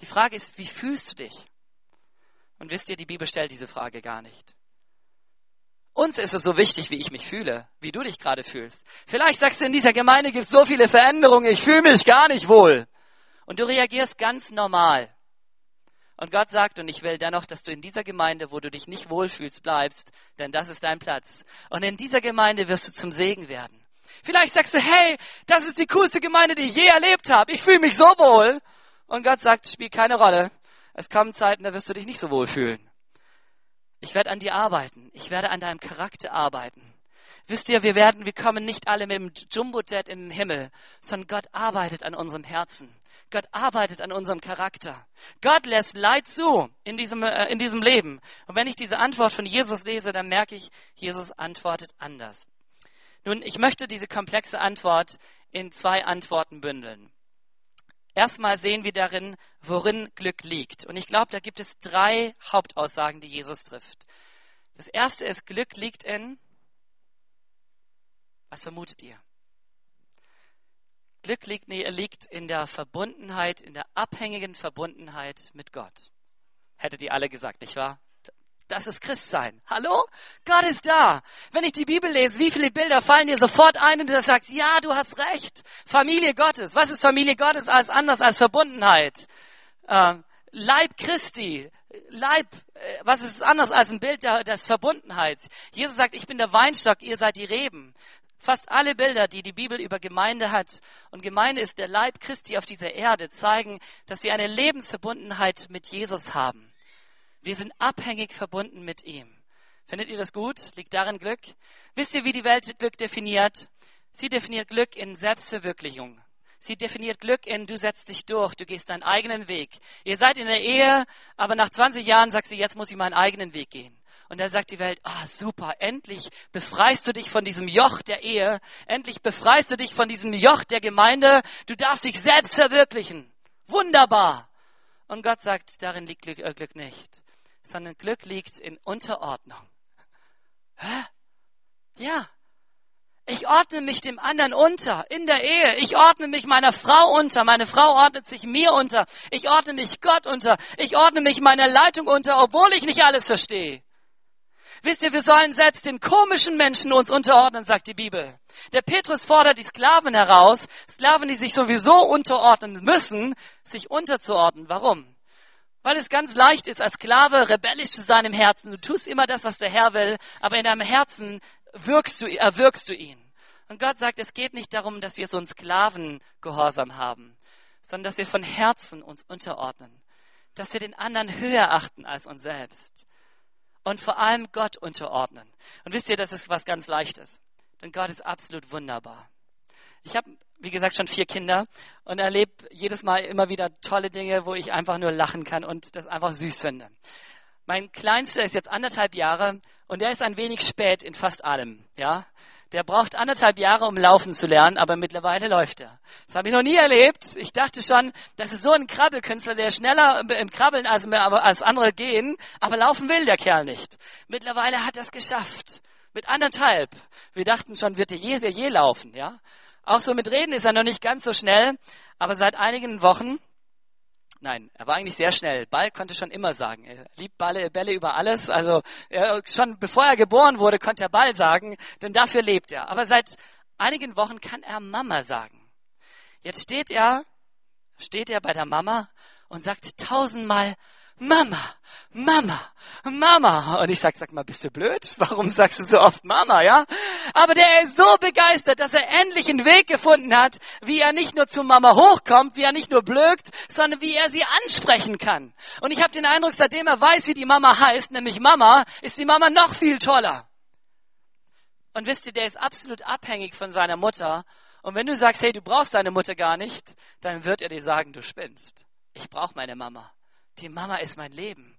Die Frage ist, wie fühlst du dich? Und wisst ihr, die Bibel stellt diese Frage gar nicht. Uns ist es so wichtig, wie ich mich fühle, wie du dich gerade fühlst. Vielleicht sagst du, in dieser Gemeinde gibt es so viele Veränderungen, ich fühle mich gar nicht wohl. Und du reagierst ganz normal. Und Gott sagt, und ich will dennoch, dass du in dieser Gemeinde, wo du dich nicht wohlfühlst, bleibst, denn das ist dein Platz. Und in dieser Gemeinde wirst du zum Segen werden. Vielleicht sagst du, hey, das ist die coolste Gemeinde, die ich je erlebt habe. Ich fühle mich so wohl. Und Gott sagt, spielt keine Rolle. Es kommen Zeiten, da wirst du dich nicht so wohl fühlen. Ich werde an dir arbeiten. Ich werde an deinem Charakter arbeiten. Wisst ihr, wir werden, wir kommen nicht alle mit dem Jumbojet in den Himmel, sondern Gott arbeitet an unserem Herzen. Gott arbeitet an unserem Charakter. Gott lässt Leid zu in diesem, äh, in diesem Leben. Und wenn ich diese Antwort von Jesus lese, dann merke ich, Jesus antwortet anders. Nun, ich möchte diese komplexe Antwort in zwei Antworten bündeln. Erstmal sehen wir darin, worin Glück liegt. Und ich glaube, da gibt es drei Hauptaussagen, die Jesus trifft. Das erste ist, Glück liegt in, was vermutet ihr? Glück liegt, liegt in der Verbundenheit, in der abhängigen Verbundenheit mit Gott. Hättet ihr alle gesagt, nicht wahr? Das ist Christsein. Hallo? Gott ist da. Wenn ich die Bibel lese, wie viele Bilder fallen dir sofort ein und du sagst, ja, du hast recht. Familie Gottes. Was ist Familie Gottes als anders als Verbundenheit? Ähm, Leib Christi. Leib, äh, was ist anders als ein Bild der, des Verbundenheits? Jesus sagt, ich bin der Weinstock, ihr seid die Reben. Fast alle Bilder, die die Bibel über Gemeinde hat, und Gemeinde ist der Leib Christi auf dieser Erde, zeigen, dass wir eine Lebensverbundenheit mit Jesus haben. Wir sind abhängig verbunden mit ihm. Findet ihr das gut? Liegt darin Glück? Wisst ihr, wie die Welt Glück definiert? Sie definiert Glück in Selbstverwirklichung. Sie definiert Glück in, du setzt dich durch, du gehst deinen eigenen Weg. Ihr seid in der Ehe, aber nach 20 Jahren sagt sie, jetzt muss ich meinen eigenen Weg gehen. Und dann sagt die Welt, ah, super, endlich befreist du dich von diesem Joch der Ehe, endlich befreist du dich von diesem Joch der Gemeinde, du darfst dich selbst verwirklichen. Wunderbar. Und Gott sagt, darin liegt Glück, äh, Glück nicht sondern Glück liegt in Unterordnung. Hä? Ja. Ich ordne mich dem anderen unter in der Ehe. Ich ordne mich meiner Frau unter. Meine Frau ordnet sich mir unter. Ich ordne mich Gott unter. Ich ordne mich meiner Leitung unter, obwohl ich nicht alles verstehe. Wisst ihr, wir sollen selbst den komischen Menschen uns unterordnen, sagt die Bibel. Der Petrus fordert die Sklaven heraus, Sklaven, die sich sowieso unterordnen müssen, sich unterzuordnen. Warum? Weil es ganz leicht ist, als Sklave rebellisch zu sein im Herzen. Du tust immer das, was der Herr will, aber in deinem Herzen wirkst du, erwirkst du ihn. Und Gott sagt, es geht nicht darum, dass wir so einen Sklavengehorsam haben, sondern dass wir von Herzen uns unterordnen. Dass wir den anderen höher achten als uns selbst. und vor allem Gott unterordnen. Und wisst ihr, das ist was ganz Leichtes. Denn Gott ist absolut wunderbar. Ich habe, wie gesagt, schon vier Kinder und erlebe jedes Mal immer wieder tolle Dinge, wo ich einfach nur lachen kann und das einfach süß finde. Mein Kleinster ist jetzt anderthalb Jahre und der ist ein wenig spät in fast allem, ja. Der braucht anderthalb Jahre, um laufen zu lernen, aber mittlerweile läuft er. Das habe ich noch nie erlebt. Ich dachte schon, das ist so ein Krabbelkünstler, der schneller im Krabbeln als, als andere gehen, aber laufen will der Kerl nicht. Mittlerweile hat er es geschafft. Mit anderthalb. Wir dachten schon, wird er je, je laufen, ja. Auch so mit Reden ist er noch nicht ganz so schnell, aber seit einigen Wochen, nein, er war eigentlich sehr schnell. Ball konnte schon immer sagen. Er liebt Balle, Bälle über alles. Also er, schon bevor er geboren wurde, konnte er Ball sagen, denn dafür lebt er. Aber seit einigen Wochen kann er Mama sagen. Jetzt steht er, steht er bei der Mama und sagt tausendmal Mama, Mama, Mama. Und ich sag, sag mal, bist du blöd? Warum sagst du so oft Mama, ja? Aber der ist so begeistert, dass er endlich einen Weg gefunden hat, wie er nicht nur zu Mama hochkommt, wie er nicht nur blökt, sondern wie er sie ansprechen kann. Und ich habe den Eindruck, seitdem er weiß, wie die Mama heißt, nämlich Mama, ist die Mama noch viel toller. Und wisst ihr, der ist absolut abhängig von seiner Mutter. Und wenn du sagst, hey, du brauchst deine Mutter gar nicht, dann wird er dir sagen, du spinnst. Ich brauche meine Mama. Die Mama ist mein Leben.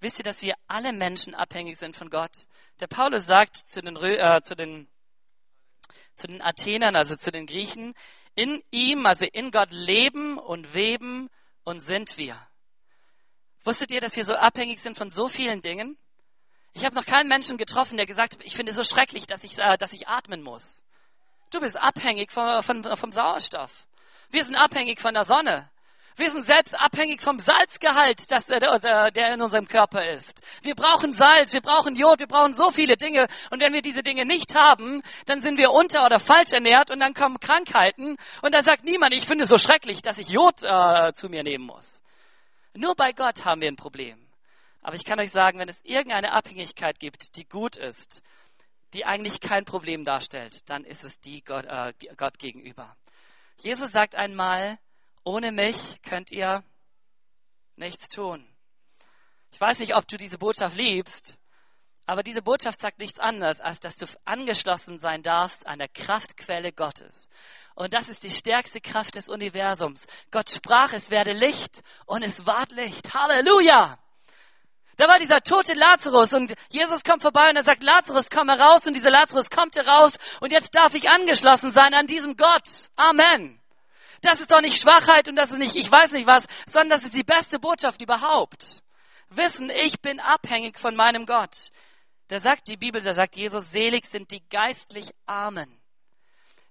Wisst ihr, dass wir alle Menschen abhängig sind von Gott? Der Paulus sagt zu den, äh, zu den, zu den Athenern, also zu den Griechen, in ihm, also in Gott leben und weben und sind wir. Wusstet ihr, dass wir so abhängig sind von so vielen Dingen? Ich habe noch keinen Menschen getroffen, der gesagt hat, ich finde es so schrecklich, dass ich, äh, dass ich atmen muss. Du bist abhängig vom, vom, vom Sauerstoff. Wir sind abhängig von der Sonne. Wir sind selbst abhängig vom Salzgehalt, das, äh, der in unserem Körper ist. Wir brauchen Salz, wir brauchen Jod, wir brauchen so viele Dinge. Und wenn wir diese Dinge nicht haben, dann sind wir unter- oder falsch ernährt und dann kommen Krankheiten. Und da sagt niemand, ich finde es so schrecklich, dass ich Jod äh, zu mir nehmen muss. Nur bei Gott haben wir ein Problem. Aber ich kann euch sagen, wenn es irgendeine Abhängigkeit gibt, die gut ist, die eigentlich kein Problem darstellt, dann ist es die Gott, äh, Gott gegenüber. Jesus sagt einmal, ohne mich könnt ihr nichts tun. Ich weiß nicht, ob du diese Botschaft liebst, aber diese Botschaft sagt nichts anderes, als dass du angeschlossen sein darfst an der Kraftquelle Gottes. Und das ist die stärkste Kraft des Universums. Gott sprach, es werde Licht und es ward Licht. Halleluja! Da war dieser tote Lazarus und Jesus kommt vorbei und er sagt, Lazarus, komm heraus und dieser Lazarus kommt heraus und jetzt darf ich angeschlossen sein an diesem Gott. Amen. Das ist doch nicht Schwachheit und das ist nicht, ich weiß nicht was, sondern das ist die beste Botschaft überhaupt. Wissen, ich bin abhängig von meinem Gott. Da sagt die Bibel, da sagt Jesus, selig sind die geistlich Armen.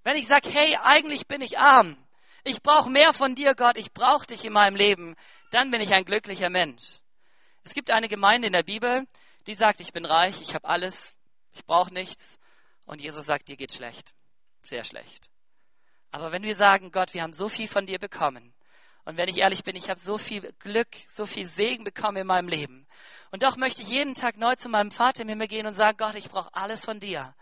Wenn ich sage, hey, eigentlich bin ich arm, ich brauche mehr von dir, Gott, ich brauche dich in meinem Leben, dann bin ich ein glücklicher Mensch. Es gibt eine Gemeinde in der Bibel, die sagt, ich bin reich, ich habe alles, ich brauche nichts. Und Jesus sagt, dir geht schlecht, sehr schlecht. Aber wenn wir sagen, Gott, wir haben so viel von dir bekommen, und wenn ich ehrlich bin, ich habe so viel Glück, so viel Segen bekommen in meinem Leben. Und doch möchte ich jeden Tag neu zu meinem Vater im Himmel gehen und sagen, Gott, ich brauche alles von dir.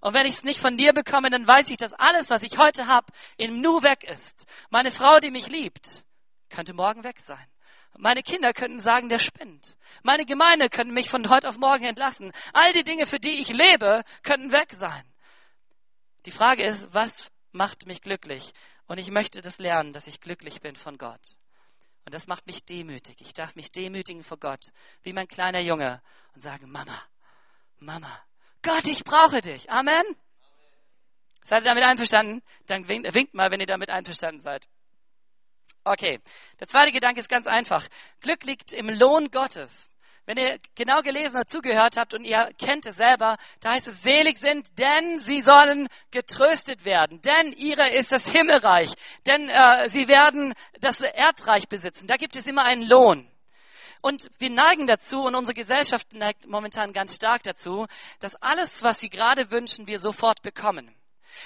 Und wenn ich es nicht von dir bekomme, dann weiß ich, dass alles, was ich heute habe, im Nu weg ist. Meine Frau, die mich liebt, könnte morgen weg sein. Meine Kinder könnten sagen, der spinnt. Meine Gemeinde könnte mich von heute auf morgen entlassen. All die Dinge, für die ich lebe, könnten weg sein. Die Frage ist, was macht mich glücklich. Und ich möchte das lernen, dass ich glücklich bin von Gott. Und das macht mich demütig. Ich darf mich demütigen vor Gott, wie mein kleiner Junge, und sagen, Mama, Mama, Gott, ich brauche dich. Amen. Amen. Seid ihr damit einverstanden? Dann winkt, winkt mal, wenn ihr damit einverstanden seid. Okay, der zweite Gedanke ist ganz einfach. Glück liegt im Lohn Gottes. Wenn ihr genau gelesen und zugehört habt und ihr kennt es selber, da heißt es, selig sind, denn sie sollen getröstet werden, denn ihre ist das Himmelreich, denn äh, sie werden das Erdreich besitzen. Da gibt es immer einen Lohn. Und wir neigen dazu und unsere Gesellschaft neigt momentan ganz stark dazu, dass alles, was sie gerade wünschen, wir sofort bekommen.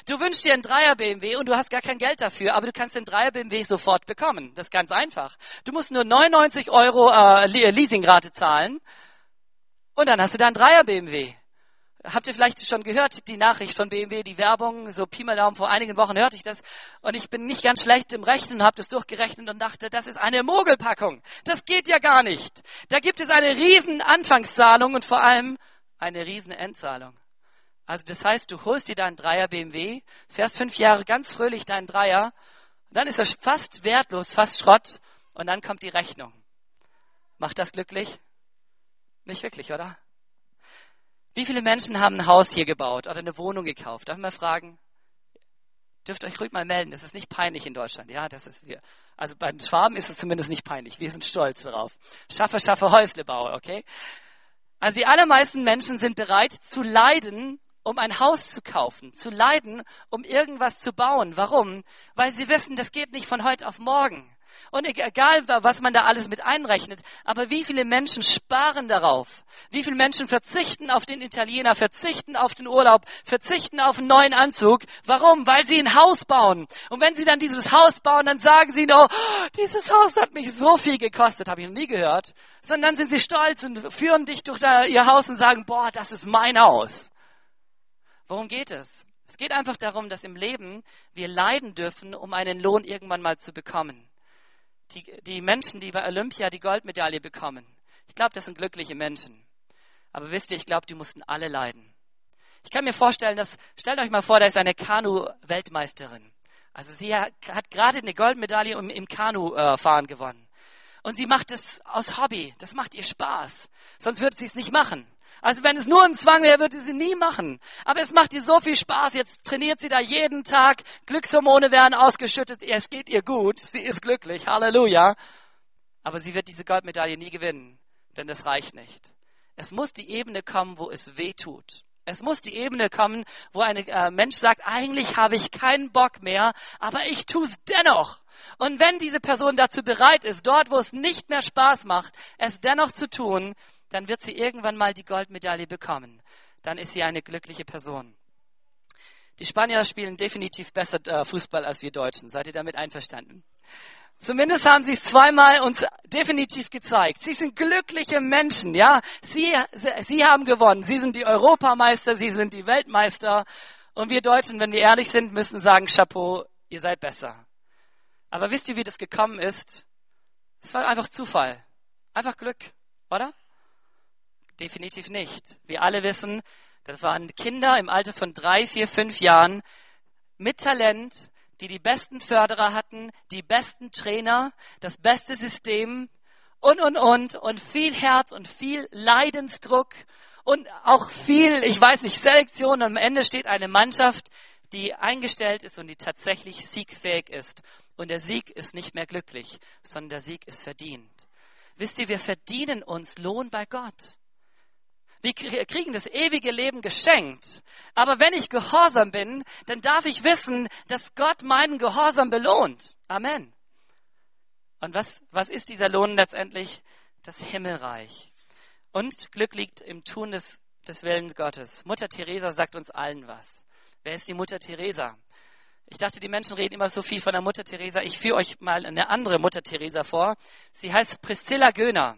Du wünschst dir einen Dreier BMW und du hast gar kein Geld dafür, aber du kannst den Dreier BMW sofort bekommen. Das ist ganz einfach. Du musst nur 99 Euro äh, Leasingrate zahlen und dann hast du deinen Dreier BMW. habt ihr vielleicht schon gehört, die Nachricht von BMW, die Werbung, so Pi mal Daumen, vor einigen Wochen hörte ich das und ich bin nicht ganz schlecht im Rechnen, habe das durchgerechnet und dachte, das ist eine Mogelpackung. Das geht ja gar nicht. Da gibt es eine riesen Anfangszahlung und vor allem eine riesen Endzahlung. Also das heißt, du holst dir deinen Dreier BMW, fährst fünf Jahre ganz fröhlich deinen Dreier und dann ist er fast wertlos, fast Schrott und dann kommt die Rechnung. Macht das glücklich? Nicht wirklich, oder? Wie viele Menschen haben ein Haus hier gebaut oder eine Wohnung gekauft? Darf ich mal fragen? Dürft euch ruhig mal melden. Das ist nicht peinlich in Deutschland. Ja, das ist wir. Also bei den Schwaben ist es zumindest nicht peinlich. Wir sind stolz darauf. Schaffe, schaffe, Häuslebauer, okay? Also die allermeisten Menschen sind bereit zu leiden, um ein Haus zu kaufen, zu leiden, um irgendwas zu bauen. Warum? Weil sie wissen, das geht nicht von heute auf morgen. Und egal, was man da alles mit einrechnet, aber wie viele Menschen sparen darauf? Wie viele Menschen verzichten auf den Italiener, verzichten auf den Urlaub, verzichten auf einen neuen Anzug? Warum? Weil sie ein Haus bauen. Und wenn sie dann dieses Haus bauen, dann sagen sie noch, oh, dieses Haus hat mich so viel gekostet, habe ich noch nie gehört. Sondern dann sind sie stolz und führen dich durch ihr Haus und sagen, boah, das ist mein Haus. Worum geht es? Es geht einfach darum, dass im Leben wir leiden dürfen, um einen Lohn irgendwann mal zu bekommen die, die Menschen, die bei Olympia die Goldmedaille bekommen, ich glaube, das sind glückliche Menschen. Aber wisst ihr, ich glaube, die mussten alle leiden. Ich kann mir vorstellen, dass, stellt euch mal vor, da ist eine Kanu-Weltmeisterin. Also sie hat, hat gerade eine Goldmedaille im, im Kanu-Fahren gewonnen. Und sie macht es aus Hobby. Das macht ihr Spaß. Sonst würde sie es nicht machen. Also wenn es nur ein Zwang wäre, würde sie nie machen. Aber es macht ihr so viel Spaß. Jetzt trainiert sie da jeden Tag. Glückshormone werden ausgeschüttet. Es geht ihr gut. Sie ist glücklich. Halleluja. Aber sie wird diese Goldmedaille nie gewinnen. Denn das reicht nicht. Es muss die Ebene kommen, wo es weh tut. Es muss die Ebene kommen, wo ein äh, Mensch sagt, eigentlich habe ich keinen Bock mehr, aber ich tue es dennoch. Und wenn diese Person dazu bereit ist, dort, wo es nicht mehr Spaß macht, es dennoch zu tun, dann wird sie irgendwann mal die Goldmedaille bekommen. Dann ist sie eine glückliche Person. Die Spanier spielen definitiv besser äh, Fußball als wir Deutschen. Seid ihr damit einverstanden? Zumindest haben sie es zweimal uns definitiv gezeigt. Sie sind glückliche Menschen, ja. Sie, sie haben gewonnen. Sie sind die Europameister, sie sind die Weltmeister. Und wir Deutschen, wenn wir ehrlich sind, müssen sagen, Chapeau, ihr seid besser. Aber wisst ihr, wie das gekommen ist? Es war einfach Zufall. Einfach Glück, oder? Definitiv nicht. Wir alle wissen, das waren Kinder im Alter von drei, vier, fünf Jahren mit Talent, die die besten Förderer hatten, die besten Trainer, das beste System und, und, und, und viel Herz und viel Leidensdruck und auch viel, ich weiß nicht, Selektion. Am Ende steht eine Mannschaft, die eingestellt ist und die tatsächlich siegfähig ist. Und der Sieg ist nicht mehr glücklich, sondern der Sieg ist verdient. Wisst ihr, wir verdienen uns Lohn bei Gott. Wir kriegen das ewige Leben geschenkt. Aber wenn ich gehorsam bin, dann darf ich wissen, dass Gott meinen Gehorsam belohnt. Amen. Und was, was ist dieser Lohn letztendlich? Das Himmelreich. Und Glück liegt im Tun des, des Willens Gottes. Mutter Teresa sagt uns allen was. Wer ist die Mutter Teresa? Ich dachte, die Menschen reden immer so viel von der Mutter Teresa. Ich führe euch mal eine andere Mutter Teresa vor. Sie heißt Priscilla Göhner.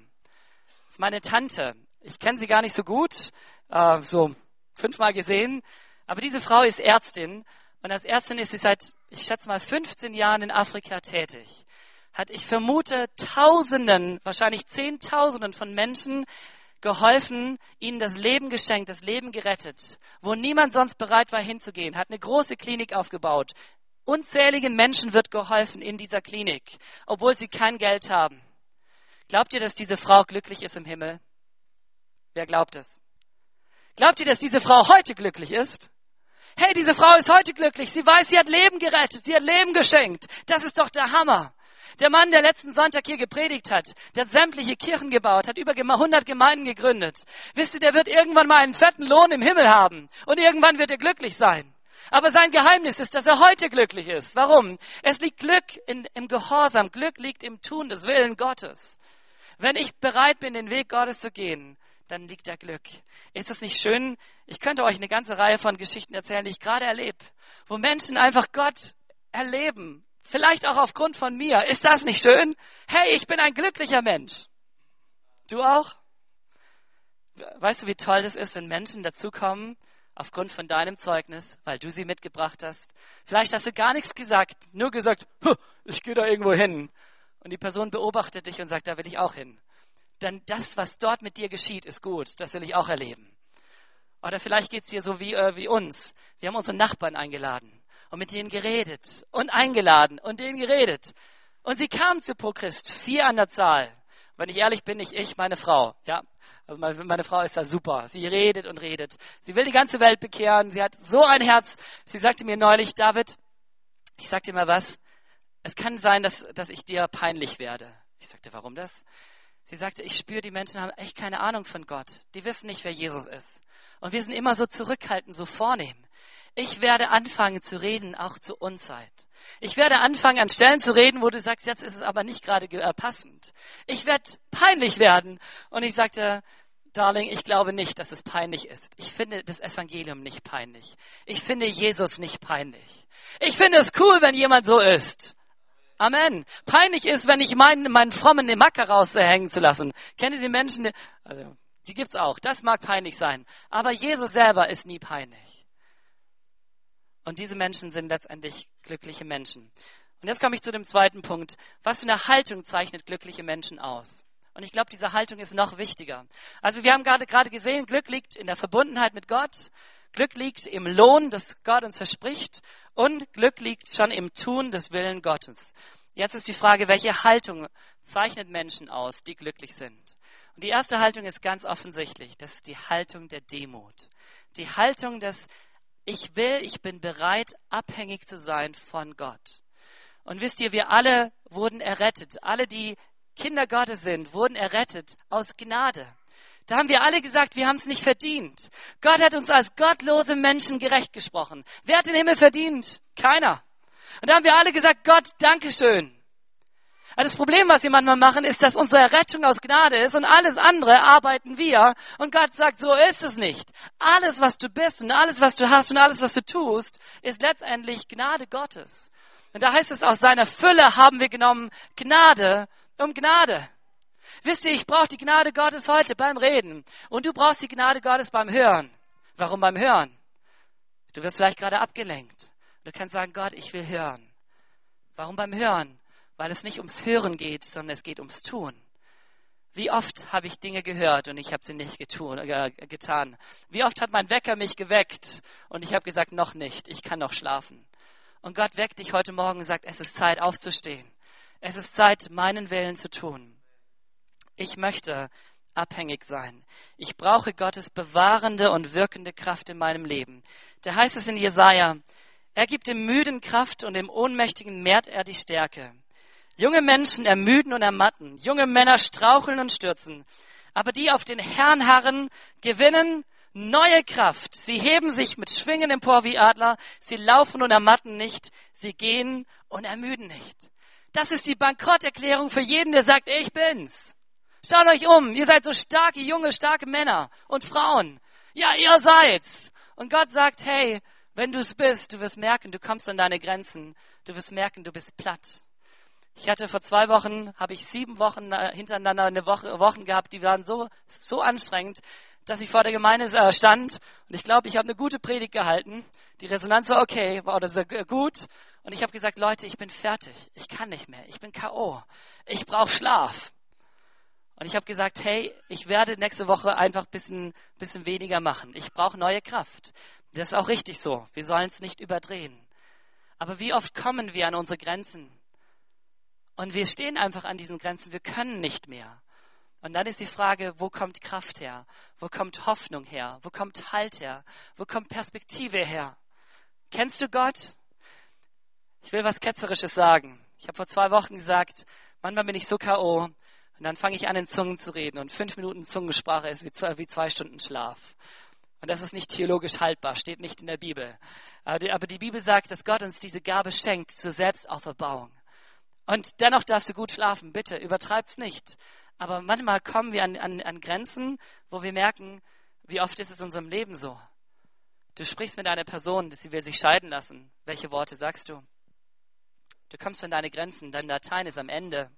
Das ist meine Tante. Ich kenne sie gar nicht so gut, äh, so fünfmal gesehen. Aber diese Frau ist Ärztin und als Ärztin ist sie seit, ich schätze mal, 15 Jahren in Afrika tätig. Hat, ich vermute, Tausenden, wahrscheinlich Zehntausenden von Menschen geholfen, ihnen das Leben geschenkt, das Leben gerettet, wo niemand sonst bereit war hinzugehen, hat eine große Klinik aufgebaut. Unzähligen Menschen wird geholfen in dieser Klinik, obwohl sie kein Geld haben. Glaubt ihr, dass diese Frau glücklich ist im Himmel? Wer glaubt es? Glaubt ihr, dass diese Frau heute glücklich ist? Hey, diese Frau ist heute glücklich. Sie weiß, sie hat Leben gerettet. Sie hat Leben geschenkt. Das ist doch der Hammer. Der Mann, der letzten Sonntag hier gepredigt hat, der sämtliche Kirchen gebaut, hat über 100 Gemeinden gegründet. Wisst ihr, der wird irgendwann mal einen fetten Lohn im Himmel haben. Und irgendwann wird er glücklich sein. Aber sein Geheimnis ist, dass er heute glücklich ist. Warum? Es liegt Glück in, im Gehorsam. Glück liegt im Tun des Willen Gottes. Wenn ich bereit bin, den Weg Gottes zu gehen, dann liegt da Glück. Ist es nicht schön? Ich könnte euch eine ganze Reihe von Geschichten erzählen, die ich gerade erlebe, wo Menschen einfach Gott erleben. Vielleicht auch aufgrund von mir. Ist das nicht schön? Hey, ich bin ein glücklicher Mensch. Du auch? weißt du, wie toll das ist, wenn Menschen dazukommen, aufgrund von deinem Zeugnis, weil du sie mitgebracht hast. Vielleicht hast du gar nichts gesagt, nur gesagt, ich gehe da irgendwo hin. Und die Person beobachtet dich und sagt, da will ich auch hin. Denn das, was dort mit dir geschieht, ist gut. Das will ich auch erleben. Oder vielleicht geht's dir so wie, äh, wie uns. Wir haben unsere Nachbarn eingeladen und mit denen geredet und eingeladen und denen geredet. Und sie kamen zu Prochrist, vier an der Zahl. Wenn ich ehrlich bin, nicht ich, meine Frau. Ja, also meine, meine, Frau ist da super. Sie redet und redet. Sie will die ganze Welt bekehren. Sie hat so ein Herz. Sie sagte mir neulich, David, ich sag dir mal was. Es kann sein, dass, dass ich dir peinlich werde. Ich sagte, warum das? Sie sagte, ich spüre, die Menschen haben echt keine Ahnung von Gott. Die wissen nicht, wer Jesus ist. Und wir sind immer so zurückhaltend, so vornehm. Ich werde anfangen zu reden, auch zur Unzeit. Ich werde anfangen, an Stellen zu reden, wo du sagst, jetzt ist es aber nicht gerade äh, passend. Ich werde peinlich werden. Und ich sagte, Darling, ich glaube nicht, dass es peinlich ist. Ich finde das Evangelium nicht peinlich. Ich finde Jesus nicht peinlich. Ich finde es cool, wenn jemand so ist. Amen. Peinlich ist, wenn ich meinen, meinen frommen Macke raushängen zu lassen. Kennt ihr die Menschen? Die, also, die gibt's auch. Das mag peinlich sein. Aber Jesus selber ist nie peinlich. Und diese Menschen sind letztendlich glückliche Menschen. Und jetzt komme ich zu dem zweiten Punkt. Was für eine Haltung zeichnet glückliche Menschen aus? Und ich glaube, diese Haltung ist noch wichtiger. Also wir haben gerade gerade gesehen, Glück liegt in der Verbundenheit mit Gott. Glück liegt im Lohn, das Gott uns verspricht. Und Glück liegt schon im Tun des Willen Gottes. Jetzt ist die Frage, welche Haltung zeichnet Menschen aus, die glücklich sind? Und die erste Haltung ist ganz offensichtlich. Das ist die Haltung der Demut. Die Haltung des Ich will, ich bin bereit, abhängig zu sein von Gott. Und wisst ihr, wir alle wurden errettet. Alle, die Kinder Gottes sind, wurden errettet aus Gnade. Da haben wir alle gesagt, wir haben es nicht verdient. Gott hat uns als gottlose Menschen gerecht gesprochen. Wer hat den Himmel verdient? Keiner. Und da haben wir alle gesagt, Gott, Dankeschön. Aber das Problem, was wir manchmal machen, ist, dass unsere Rettung aus Gnade ist und alles andere arbeiten wir. Und Gott sagt, so ist es nicht. Alles, was du bist und alles, was du hast und alles, was du tust, ist letztendlich Gnade Gottes. Und da heißt es, aus seiner Fülle haben wir genommen Gnade um Gnade. Wisst ihr, ich brauche die Gnade Gottes heute beim Reden und du brauchst die Gnade Gottes beim Hören. Warum beim Hören? Du wirst vielleicht gerade abgelenkt. Du kannst sagen, Gott, ich will hören. Warum beim Hören? Weil es nicht ums Hören geht, sondern es geht ums Tun. Wie oft habe ich Dinge gehört und ich habe sie nicht getun, äh, getan? Wie oft hat mein Wecker mich geweckt und ich habe gesagt, noch nicht, ich kann noch schlafen. Und Gott weckt dich heute Morgen und sagt, es ist Zeit aufzustehen. Es ist Zeit, meinen Willen zu tun. Ich möchte abhängig sein. Ich brauche Gottes bewahrende und wirkende Kraft in meinem Leben. Da heißt es in Jesaja, er gibt dem Müden Kraft und dem Ohnmächtigen mehrt er die Stärke. Junge Menschen ermüden und ermatten, junge Männer straucheln und stürzen. Aber die auf den Herrn harren, gewinnen neue Kraft. Sie heben sich mit Schwingen empor wie Adler, sie laufen und ermatten nicht, sie gehen und ermüden nicht. Das ist die Bankrotterklärung für jeden, der sagt, ich bin's. Schaut euch um, ihr seid so starke, junge, starke Männer und Frauen. Ja, ihr seid's. Und Gott sagt, hey, wenn du es bist, du wirst merken, du kommst an deine Grenzen. Du wirst merken, du bist platt. Ich hatte vor zwei Wochen, habe ich sieben Wochen äh, hintereinander eine Woche, Wochen gehabt, die waren so, so anstrengend, dass ich vor der Gemeinde äh, stand und ich glaube, ich habe eine gute Predigt gehalten. Die Resonanz war okay, war oder gut. Und ich habe gesagt, Leute, ich bin fertig. Ich kann nicht mehr. Ich bin K.O. Ich brauche Schlaf. Und ich habe gesagt, hey, ich werde nächste Woche einfach bisschen, bisschen weniger machen. Ich brauche neue Kraft. Das ist auch richtig so. Wir sollen es nicht überdrehen. Aber wie oft kommen wir an unsere Grenzen? Und wir stehen einfach an diesen Grenzen. Wir können nicht mehr. Und dann ist die Frage, wo kommt Kraft her? Wo kommt Hoffnung her? Wo kommt Halt her? Wo kommt Perspektive her? Kennst du Gott? Ich will was Ketzerisches sagen. Ich habe vor zwei Wochen gesagt, manchmal bin ich so K.O. und dann fange ich an, in Zungen zu reden und fünf Minuten Zungensprache ist wie zwei, wie zwei Stunden Schlaf. Und das ist nicht theologisch haltbar, steht nicht in der Bibel. Aber die Bibel sagt, dass Gott uns diese Gabe schenkt zur Selbstauferbauung. Und dennoch darfst du gut schlafen, bitte, übertreib's nicht. Aber manchmal kommen wir an, an, an Grenzen, wo wir merken, wie oft ist es in unserem Leben so. Du sprichst mit einer Person, sie will sich scheiden lassen. Welche Worte sagst du? Du kommst an deine Grenzen, dein Latein ist am Ende.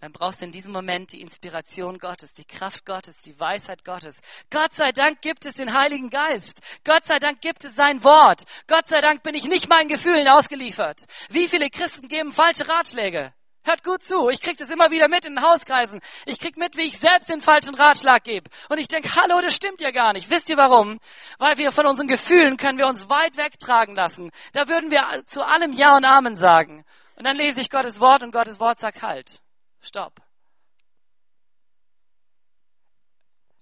Dann brauchst du in diesem Moment die Inspiration Gottes, die Kraft Gottes, die Weisheit Gottes. Gott sei Dank gibt es den Heiligen Geist. Gott sei Dank gibt es sein Wort. Gott sei Dank bin ich nicht meinen Gefühlen ausgeliefert. Wie viele Christen geben falsche Ratschläge? Hört gut zu, ich krieg das immer wieder mit in den Hauskreisen. Ich krieg mit, wie ich selbst den falschen Ratschlag gebe. Und ich denke, hallo, das stimmt ja gar nicht. Wisst ihr warum? Weil wir von unseren Gefühlen können wir uns weit wegtragen lassen. Da würden wir zu allem Ja und Amen sagen. Und dann lese ich Gottes Wort und Gottes Wort sagt halt. Stopp.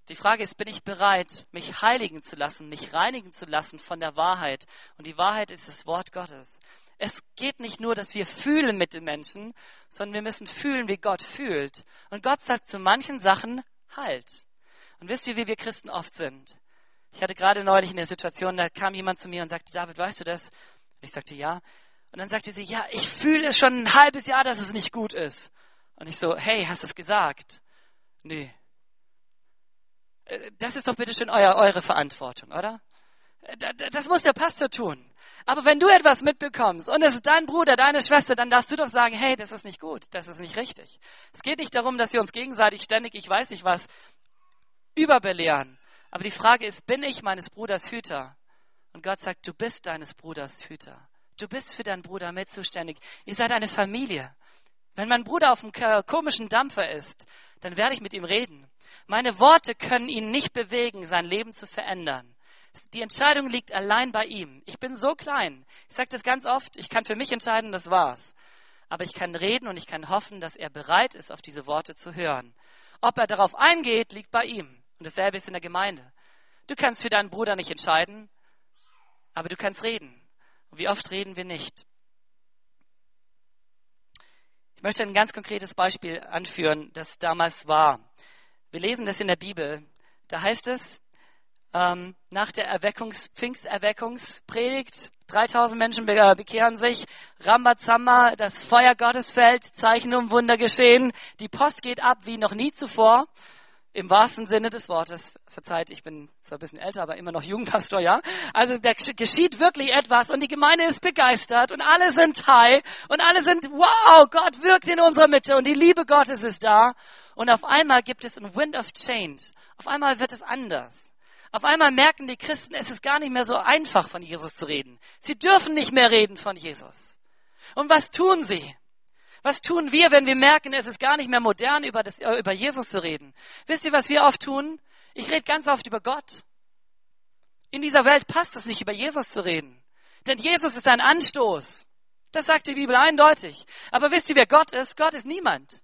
Die Frage ist, bin ich bereit, mich heiligen zu lassen, mich reinigen zu lassen von der Wahrheit? Und die Wahrheit ist das Wort Gottes. Es geht nicht nur, dass wir fühlen mit den Menschen, sondern wir müssen fühlen, wie Gott fühlt. Und Gott sagt zu manchen Sachen Halt. Und wisst ihr, wie wir Christen oft sind? Ich hatte gerade neulich eine Situation, da kam jemand zu mir und sagte, David, weißt du das? Und ich sagte, ja. Und dann sagte sie, ja, ich fühle schon ein halbes Jahr, dass es nicht gut ist. Und ich so, hey, hast du es gesagt? Nee. Äh, das ist doch bitte schön euer, eure Verantwortung, oder? Äh, das muss der Pastor tun. Aber wenn du etwas mitbekommst und es ist dein Bruder, deine Schwester, dann darfst du doch sagen, hey, das ist nicht gut, das ist nicht richtig. Es geht nicht darum, dass wir uns gegenseitig ständig, ich weiß nicht was, überbelehren. Aber die Frage ist, bin ich meines Bruders Hüter? Und Gott sagt, du bist deines Bruders Hüter. Du bist für deinen Bruder mit zuständig. Ihr seid eine Familie. Wenn mein Bruder auf einem komischen Dampfer ist, dann werde ich mit ihm reden. Meine Worte können ihn nicht bewegen, sein Leben zu verändern. Die Entscheidung liegt allein bei ihm. Ich bin so klein. Ich sage das ganz oft. Ich kann für mich entscheiden, das war's. Aber ich kann reden und ich kann hoffen, dass er bereit ist, auf diese Worte zu hören. Ob er darauf eingeht, liegt bei ihm. Und dasselbe ist in der Gemeinde. Du kannst für deinen Bruder nicht entscheiden, aber du kannst reden. Und wie oft reden wir nicht? Ich möchte ein ganz konkretes Beispiel anführen, das damals war. Wir lesen das in der Bibel. Da heißt es, ähm, nach der Erweckungs-, Pfingsterweckungspredigt, 3000 Menschen bekehren sich, Rambazamba, das Feuer Gottes fällt, Zeichen um Wunder geschehen, die Post geht ab wie noch nie zuvor. Im wahrsten Sinne des Wortes. Verzeiht, ich bin zwar ein bisschen älter, aber immer noch Jugendpastor, ja? Also da geschieht wirklich etwas und die Gemeinde ist begeistert und alle sind high und alle sind, wow, Gott wirkt in unserer Mitte und die Liebe Gottes ist da. Und auf einmal gibt es ein Wind of Change. Auf einmal wird es anders. Auf einmal merken die Christen, es ist gar nicht mehr so einfach, von Jesus zu reden. Sie dürfen nicht mehr reden von Jesus. Und was tun sie? Was tun wir, wenn wir merken, es ist gar nicht mehr modern, über, das, äh, über Jesus zu reden? Wisst ihr, was wir oft tun? Ich rede ganz oft über Gott. In dieser Welt passt es nicht, über Jesus zu reden. Denn Jesus ist ein Anstoß. Das sagt die Bibel eindeutig. Aber wisst ihr, wer Gott ist? Gott ist niemand.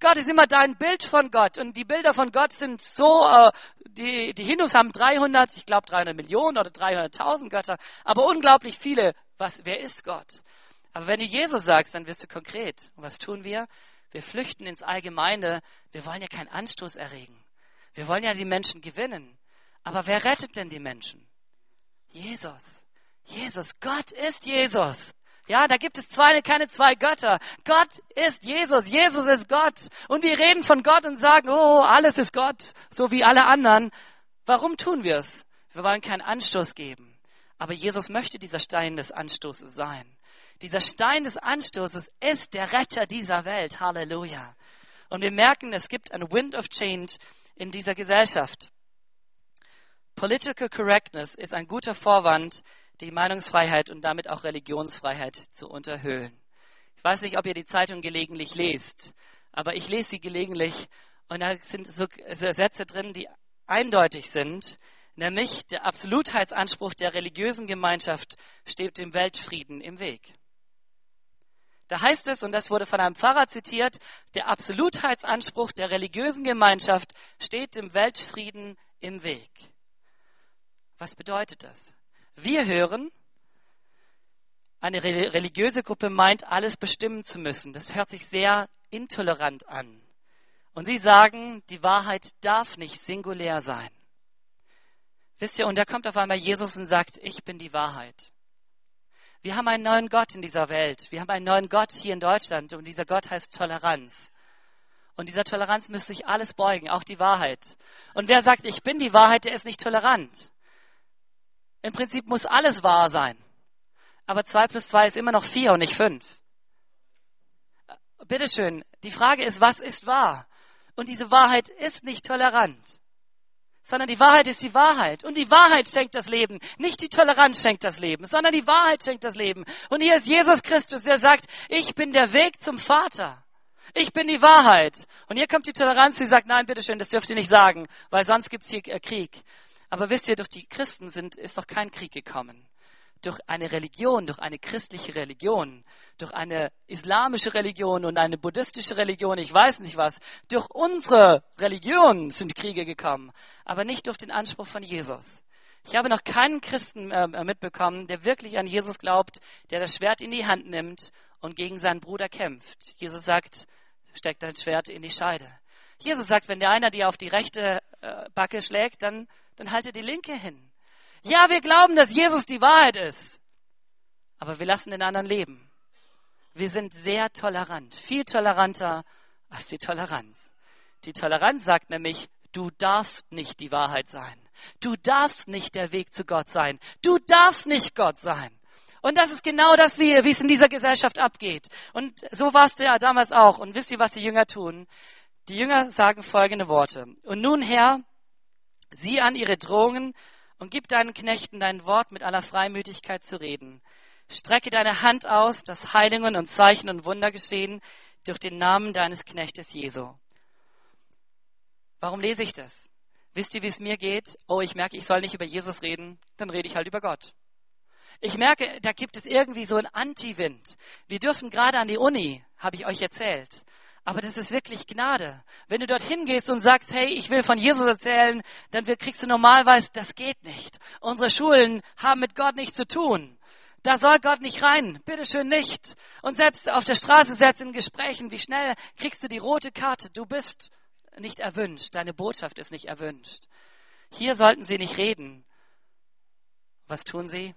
Gott ist immer dein Bild von Gott. Und die Bilder von Gott sind so, äh, die, die Hindus haben 300, ich glaube 300 Millionen oder 300.000 Götter, aber unglaublich viele. Was, wer ist Gott? Aber wenn du Jesus sagst, dann wirst du konkret. Und was tun wir? Wir flüchten ins Allgemeine. Wir wollen ja keinen Anstoß erregen. Wir wollen ja die Menschen gewinnen. Aber wer rettet denn die Menschen? Jesus. Jesus. Gott ist Jesus. Ja, da gibt es zwei, keine zwei Götter. Gott ist Jesus. Jesus ist Gott. Und wir reden von Gott und sagen, oh, alles ist Gott, so wie alle anderen. Warum tun wir es? Wir wollen keinen Anstoß geben. Aber Jesus möchte dieser Stein des Anstoßes sein. Dieser Stein des Anstoßes ist der Retter dieser Welt. Halleluja. Und wir merken, es gibt ein Wind of Change in dieser Gesellschaft. Political Correctness ist ein guter Vorwand, die Meinungsfreiheit und damit auch Religionsfreiheit zu unterhöhlen. Ich weiß nicht, ob ihr die Zeitung gelegentlich lest, aber ich lese sie gelegentlich und da sind so Sätze drin, die eindeutig sind, nämlich der Absolutheitsanspruch der religiösen Gemeinschaft steht dem Weltfrieden im Weg. Da heißt es, und das wurde von einem Pfarrer zitiert, der Absolutheitsanspruch der religiösen Gemeinschaft steht dem Weltfrieden im Weg. Was bedeutet das? Wir hören, eine religiöse Gruppe meint, alles bestimmen zu müssen. Das hört sich sehr intolerant an. Und sie sagen, die Wahrheit darf nicht singulär sein. Wisst ihr, und da kommt auf einmal Jesus und sagt, ich bin die Wahrheit. Wir haben einen neuen Gott in dieser Welt. Wir haben einen neuen Gott hier in Deutschland und dieser Gott heißt Toleranz. Und dieser Toleranz müsste sich alles beugen, auch die Wahrheit. Und wer sagt, ich bin die Wahrheit, der ist nicht tolerant. Im Prinzip muss alles wahr sein. Aber zwei plus zwei ist immer noch vier und nicht fünf. bitteschön, die Frage ist, was ist wahr? Und diese Wahrheit ist nicht tolerant, sondern die Wahrheit ist die Wahrheit. Und die Wahrheit schenkt das Leben. Nicht die Toleranz schenkt das Leben, sondern die Wahrheit schenkt das Leben. Und hier ist Jesus Christus, der sagt, ich bin der Weg zum Vater. Ich bin die Wahrheit. Und hier kommt die Toleranz, die sagt, nein, bitteschön, das dürft ihr nicht sagen, weil sonst gibt's hier äh, Krieg. Aber wisst ihr, durch die Christen sind, ist doch kein Krieg gekommen durch eine Religion, durch eine christliche Religion, durch eine islamische Religion und eine buddhistische Religion, ich weiß nicht was, durch unsere Religion sind Kriege gekommen, aber nicht durch den Anspruch von Jesus. Ich habe noch keinen Christen äh, mitbekommen, der wirklich an Jesus glaubt, der das Schwert in die Hand nimmt und gegen seinen Bruder kämpft. Jesus sagt, steckt dein Schwert in die Scheide. Jesus sagt, wenn der einer dir auf die rechte äh, Backe schlägt, dann, dann halte die linke hin. Ja, wir glauben, dass Jesus die Wahrheit ist. Aber wir lassen den anderen leben. Wir sind sehr tolerant, viel toleranter als die Toleranz. Die Toleranz sagt nämlich, du darfst nicht die Wahrheit sein. Du darfst nicht der Weg zu Gott sein. Du darfst nicht Gott sein. Und das ist genau das, wie, wie es in dieser Gesellschaft abgeht. Und so war es ja damals auch. Und wisst ihr, was die Jünger tun? Die Jünger sagen folgende Worte. Und nun, Herr, sieh an ihre Drohungen und gib deinen Knechten dein Wort mit aller Freimütigkeit zu reden. Strecke deine Hand aus, dass Heilungen und Zeichen und Wunder geschehen durch den Namen deines Knechtes Jesu. Warum lese ich das? Wisst ihr, wie es mir geht? Oh, ich merke, ich soll nicht über Jesus reden, dann rede ich halt über Gott. Ich merke, da gibt es irgendwie so einen Anti-Wind. Wir dürfen gerade an die Uni, habe ich euch erzählt. Aber das ist wirklich Gnade. Wenn du dorthin gehst und sagst, hey, ich will von Jesus erzählen, dann kriegst du normalerweise, das geht nicht. Unsere Schulen haben mit Gott nichts zu tun. Da soll Gott nicht rein. Bitteschön nicht. Und selbst auf der Straße, selbst in Gesprächen, wie schnell kriegst du die rote Karte? Du bist nicht erwünscht. Deine Botschaft ist nicht erwünscht. Hier sollten sie nicht reden. Was tun sie?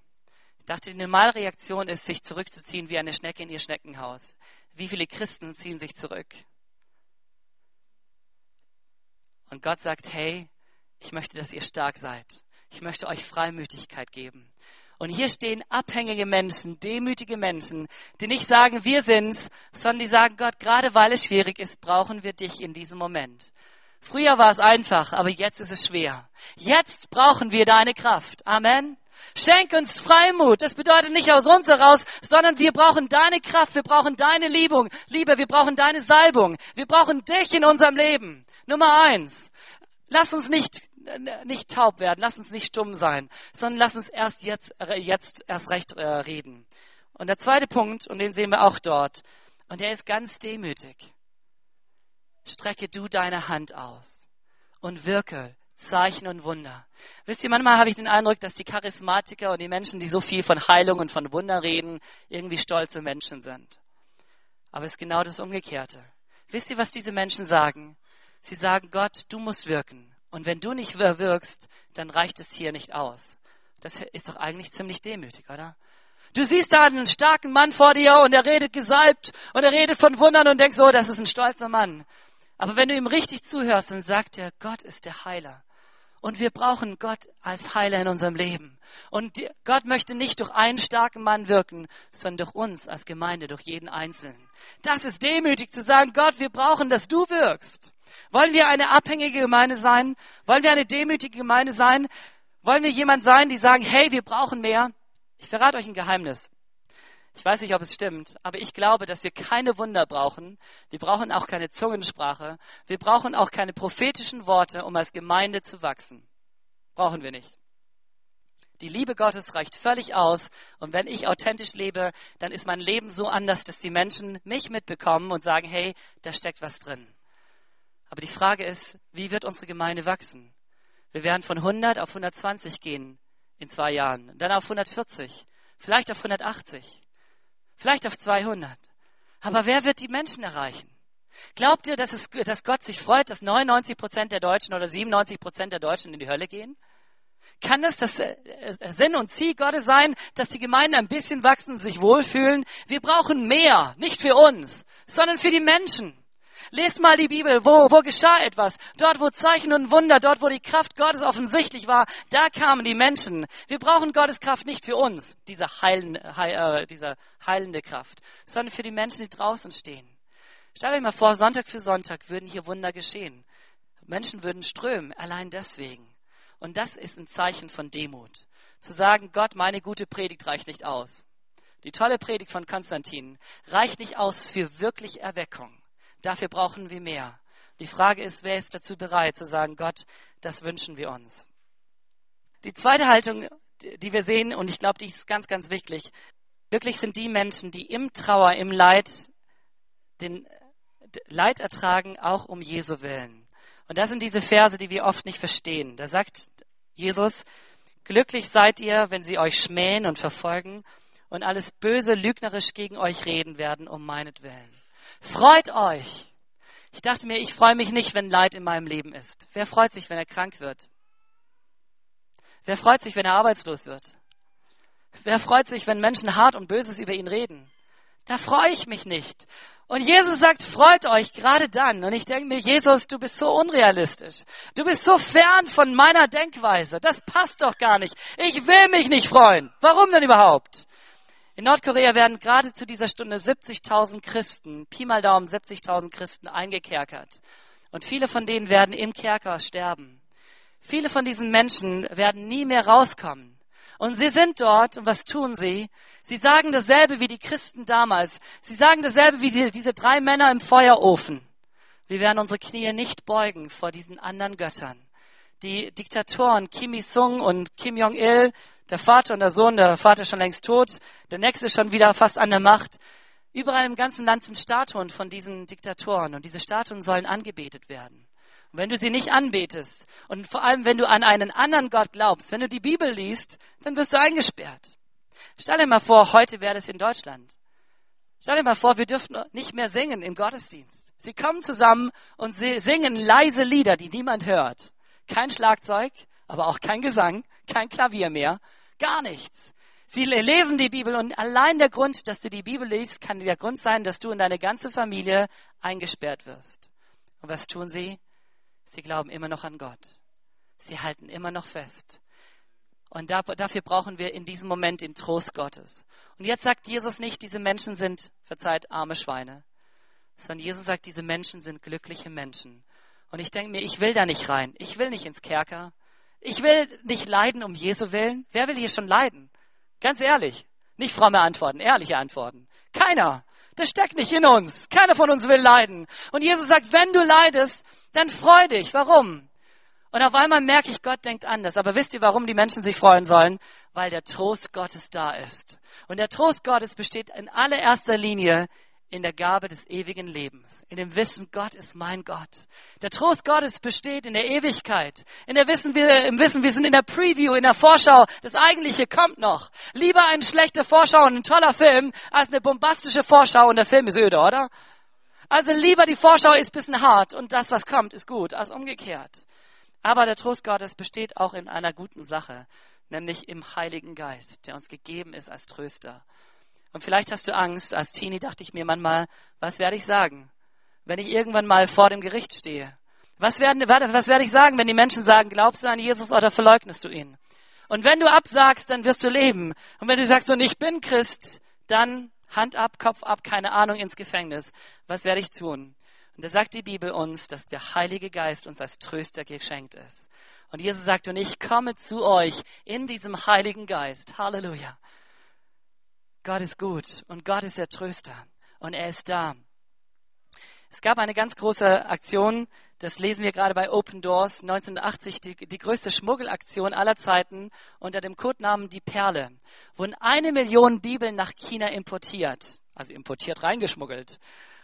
Ich dachte, die Normalreaktion ist, sich zurückzuziehen wie eine Schnecke in ihr Schneckenhaus. Wie viele Christen ziehen sich zurück? Und Gott sagt, hey, ich möchte, dass ihr stark seid. Ich möchte euch Freimütigkeit geben. Und hier stehen abhängige Menschen, demütige Menschen, die nicht sagen, wir sind's, sondern die sagen, Gott, gerade weil es schwierig ist, brauchen wir dich in diesem Moment. Früher war es einfach, aber jetzt ist es schwer. Jetzt brauchen wir deine Kraft. Amen. Schenk uns Freimut. Das bedeutet nicht aus uns heraus, sondern wir brauchen deine Kraft, wir brauchen deine Liebung. Liebe, wir brauchen deine Salbung. Wir brauchen dich in unserem Leben. Nummer eins. Lass uns nicht nicht taub werden, lass uns nicht stumm sein, sondern lass uns erst jetzt, äh, jetzt erst recht äh, reden. Und der zweite Punkt, und den sehen wir auch dort, und der ist ganz demütig. Strecke du deine Hand aus und wirke Zeichen und Wunder. Wisst ihr, manchmal habe ich den Eindruck, dass die Charismatiker und die Menschen, die so viel von Heilung und von Wunder reden, irgendwie stolze Menschen sind. Aber es ist genau das Umgekehrte. Wisst ihr, was diese Menschen sagen? Sie sagen, Gott, du musst wirken. Und wenn du nicht wirkst, dann reicht es hier nicht aus. Das ist doch eigentlich ziemlich demütig, oder? Du siehst da einen starken Mann vor dir und er redet gesalbt und er redet von Wundern und denkst, oh, das ist ein stolzer Mann. Aber wenn du ihm richtig zuhörst, dann sagt er, Gott ist der Heiler. Und wir brauchen Gott als Heiler in unserem Leben. Und Gott möchte nicht durch einen starken Mann wirken, sondern durch uns als Gemeinde, durch jeden Einzelnen. Das ist demütig zu sagen, Gott, wir brauchen, dass du wirkst. Wollen wir eine abhängige Gemeinde sein? Wollen wir eine demütige Gemeinde sein? Wollen wir jemand sein, die sagen, hey, wir brauchen mehr? Ich verrate euch ein Geheimnis. Ich weiß nicht, ob es stimmt, aber ich glaube, dass wir keine Wunder brauchen. Wir brauchen auch keine Zungensprache. Wir brauchen auch keine prophetischen Worte, um als Gemeinde zu wachsen. Brauchen wir nicht. Die Liebe Gottes reicht völlig aus. Und wenn ich authentisch lebe, dann ist mein Leben so anders, dass die Menschen mich mitbekommen und sagen, hey, da steckt was drin. Aber die Frage ist, wie wird unsere Gemeinde wachsen? Wir werden von 100 auf 120 gehen in zwei Jahren, dann auf 140, vielleicht auf 180 vielleicht auf 200. Aber wer wird die Menschen erreichen? Glaubt ihr, dass, es, dass Gott sich freut, dass 99 Prozent der Deutschen oder 97 Prozent der Deutschen in die Hölle gehen? Kann es das äh, äh, Sinn und Ziel Gottes sein, dass die Gemeinden ein bisschen wachsen und sich wohlfühlen? Wir brauchen mehr, nicht für uns, sondern für die Menschen. Lest mal die Bibel. Wo, wo geschah etwas? Dort, wo Zeichen und Wunder, dort, wo die Kraft Gottes offensichtlich war, da kamen die Menschen. Wir brauchen Gottes Kraft nicht für uns, diese heilende, heil, äh, diese heilende Kraft, sondern für die Menschen, die draußen stehen. Stellt euch mal vor, Sonntag für Sonntag würden hier Wunder geschehen. Menschen würden strömen, allein deswegen. Und das ist ein Zeichen von Demut. Zu sagen, Gott, meine gute Predigt reicht nicht aus. Die tolle Predigt von Konstantin reicht nicht aus für wirklich Erweckung. Dafür brauchen wir mehr. Die Frage ist, wer ist dazu bereit zu sagen, Gott, das wünschen wir uns. Die zweite Haltung, die wir sehen, und ich glaube, die ist ganz, ganz wichtig, wirklich sind die Menschen, die im Trauer, im Leid den Leid ertragen, auch um Jesu willen. Und das sind diese Verse, die wir oft nicht verstehen. Da sagt Jesus, glücklich seid ihr, wenn sie euch schmähen und verfolgen und alles böse lügnerisch gegen euch reden werden um meinetwillen. Freut euch. Ich dachte mir, ich freue mich nicht, wenn Leid in meinem Leben ist. Wer freut sich, wenn er krank wird? Wer freut sich, wenn er arbeitslos wird? Wer freut sich, wenn Menschen hart und Böses über ihn reden? Da freue ich mich nicht. Und Jesus sagt, freut euch gerade dann. Und ich denke mir, Jesus, du bist so unrealistisch. Du bist so fern von meiner Denkweise. Das passt doch gar nicht. Ich will mich nicht freuen. Warum denn überhaupt? In Nordkorea werden gerade zu dieser Stunde 70.000 Christen, Pi mal Daumen 70.000 Christen eingekerkert. Und viele von denen werden im Kerker sterben. Viele von diesen Menschen werden nie mehr rauskommen. Und sie sind dort und was tun sie? Sie sagen dasselbe wie die Christen damals. Sie sagen dasselbe wie die, diese drei Männer im Feuerofen. Wir werden unsere Knie nicht beugen vor diesen anderen Göttern. Die Diktatoren Kim Il-sung und Kim Jong-il, der Vater und der Sohn, der Vater ist schon längst tot, der nächste ist schon wieder fast an der Macht. Überall im ganzen Land sind Statuen von diesen Diktatoren und diese Statuen sollen angebetet werden. Und wenn du sie nicht anbetest und vor allem wenn du an einen anderen Gott glaubst, wenn du die Bibel liest, dann wirst du eingesperrt. Stell dir mal vor, heute wäre das in Deutschland. Stell dir mal vor, wir dürften nicht mehr singen im Gottesdienst. Sie kommen zusammen und singen leise Lieder, die niemand hört. Kein Schlagzeug, aber auch kein Gesang, kein Klavier mehr. Gar nichts. Sie lesen die Bibel und allein der Grund, dass du die Bibel liest, kann der Grund sein, dass du und deine ganze Familie eingesperrt wirst. Und was tun sie? Sie glauben immer noch an Gott. Sie halten immer noch fest. Und dafür brauchen wir in diesem Moment den Trost Gottes. Und jetzt sagt Jesus nicht, diese Menschen sind, verzeiht, arme Schweine, sondern Jesus sagt, diese Menschen sind glückliche Menschen. Und ich denke mir, ich will da nicht rein. Ich will nicht ins Kerker. Ich will nicht leiden um Jesu willen. Wer will hier schon leiden? Ganz ehrlich. Nicht fromme Antworten, ehrliche Antworten. Keiner. Das steckt nicht in uns. Keiner von uns will leiden. Und Jesus sagt, wenn du leidest, dann freu dich. Warum? Und auf einmal merke ich, Gott denkt anders. Aber wisst ihr, warum die Menschen sich freuen sollen? Weil der Trost Gottes da ist. Und der Trost Gottes besteht in allererster Linie in der Gabe des ewigen Lebens, in dem Wissen, Gott ist mein Gott. Der Trost Gottes besteht in der Ewigkeit, in der Wissen, wir, im Wissen, wir sind in der Preview, in der Vorschau, das Eigentliche kommt noch. Lieber eine schlechte Vorschau und ein toller Film, als eine bombastische Vorschau und der Film ist öde, oder? Also lieber die Vorschau ist bisschen hart und das, was kommt, ist gut, als umgekehrt. Aber der Trost Gottes besteht auch in einer guten Sache, nämlich im Heiligen Geist, der uns gegeben ist als Tröster. Und vielleicht hast du Angst. Als Teenie dachte ich mir manchmal, was werde ich sagen, wenn ich irgendwann mal vor dem Gericht stehe? Was, werden, was werde ich sagen, wenn die Menschen sagen, glaubst du an Jesus oder verleugnest du ihn? Und wenn du absagst, dann wirst du leben. Und wenn du sagst, und ich bin Christ, dann Hand ab, Kopf ab, keine Ahnung, ins Gefängnis. Was werde ich tun? Und da sagt die Bibel uns, dass der Heilige Geist uns als Tröster geschenkt ist. Und Jesus sagt, und ich komme zu euch in diesem Heiligen Geist. Halleluja. Gott ist gut und Gott ist der Tröster und er ist da. Es gab eine ganz große Aktion, das lesen wir gerade bei Open Doors 1980, die, die größte Schmuggelaktion aller Zeiten unter dem Codenamen Die Perle. Wurden eine Million Bibeln nach China importiert, also importiert reingeschmuggelt.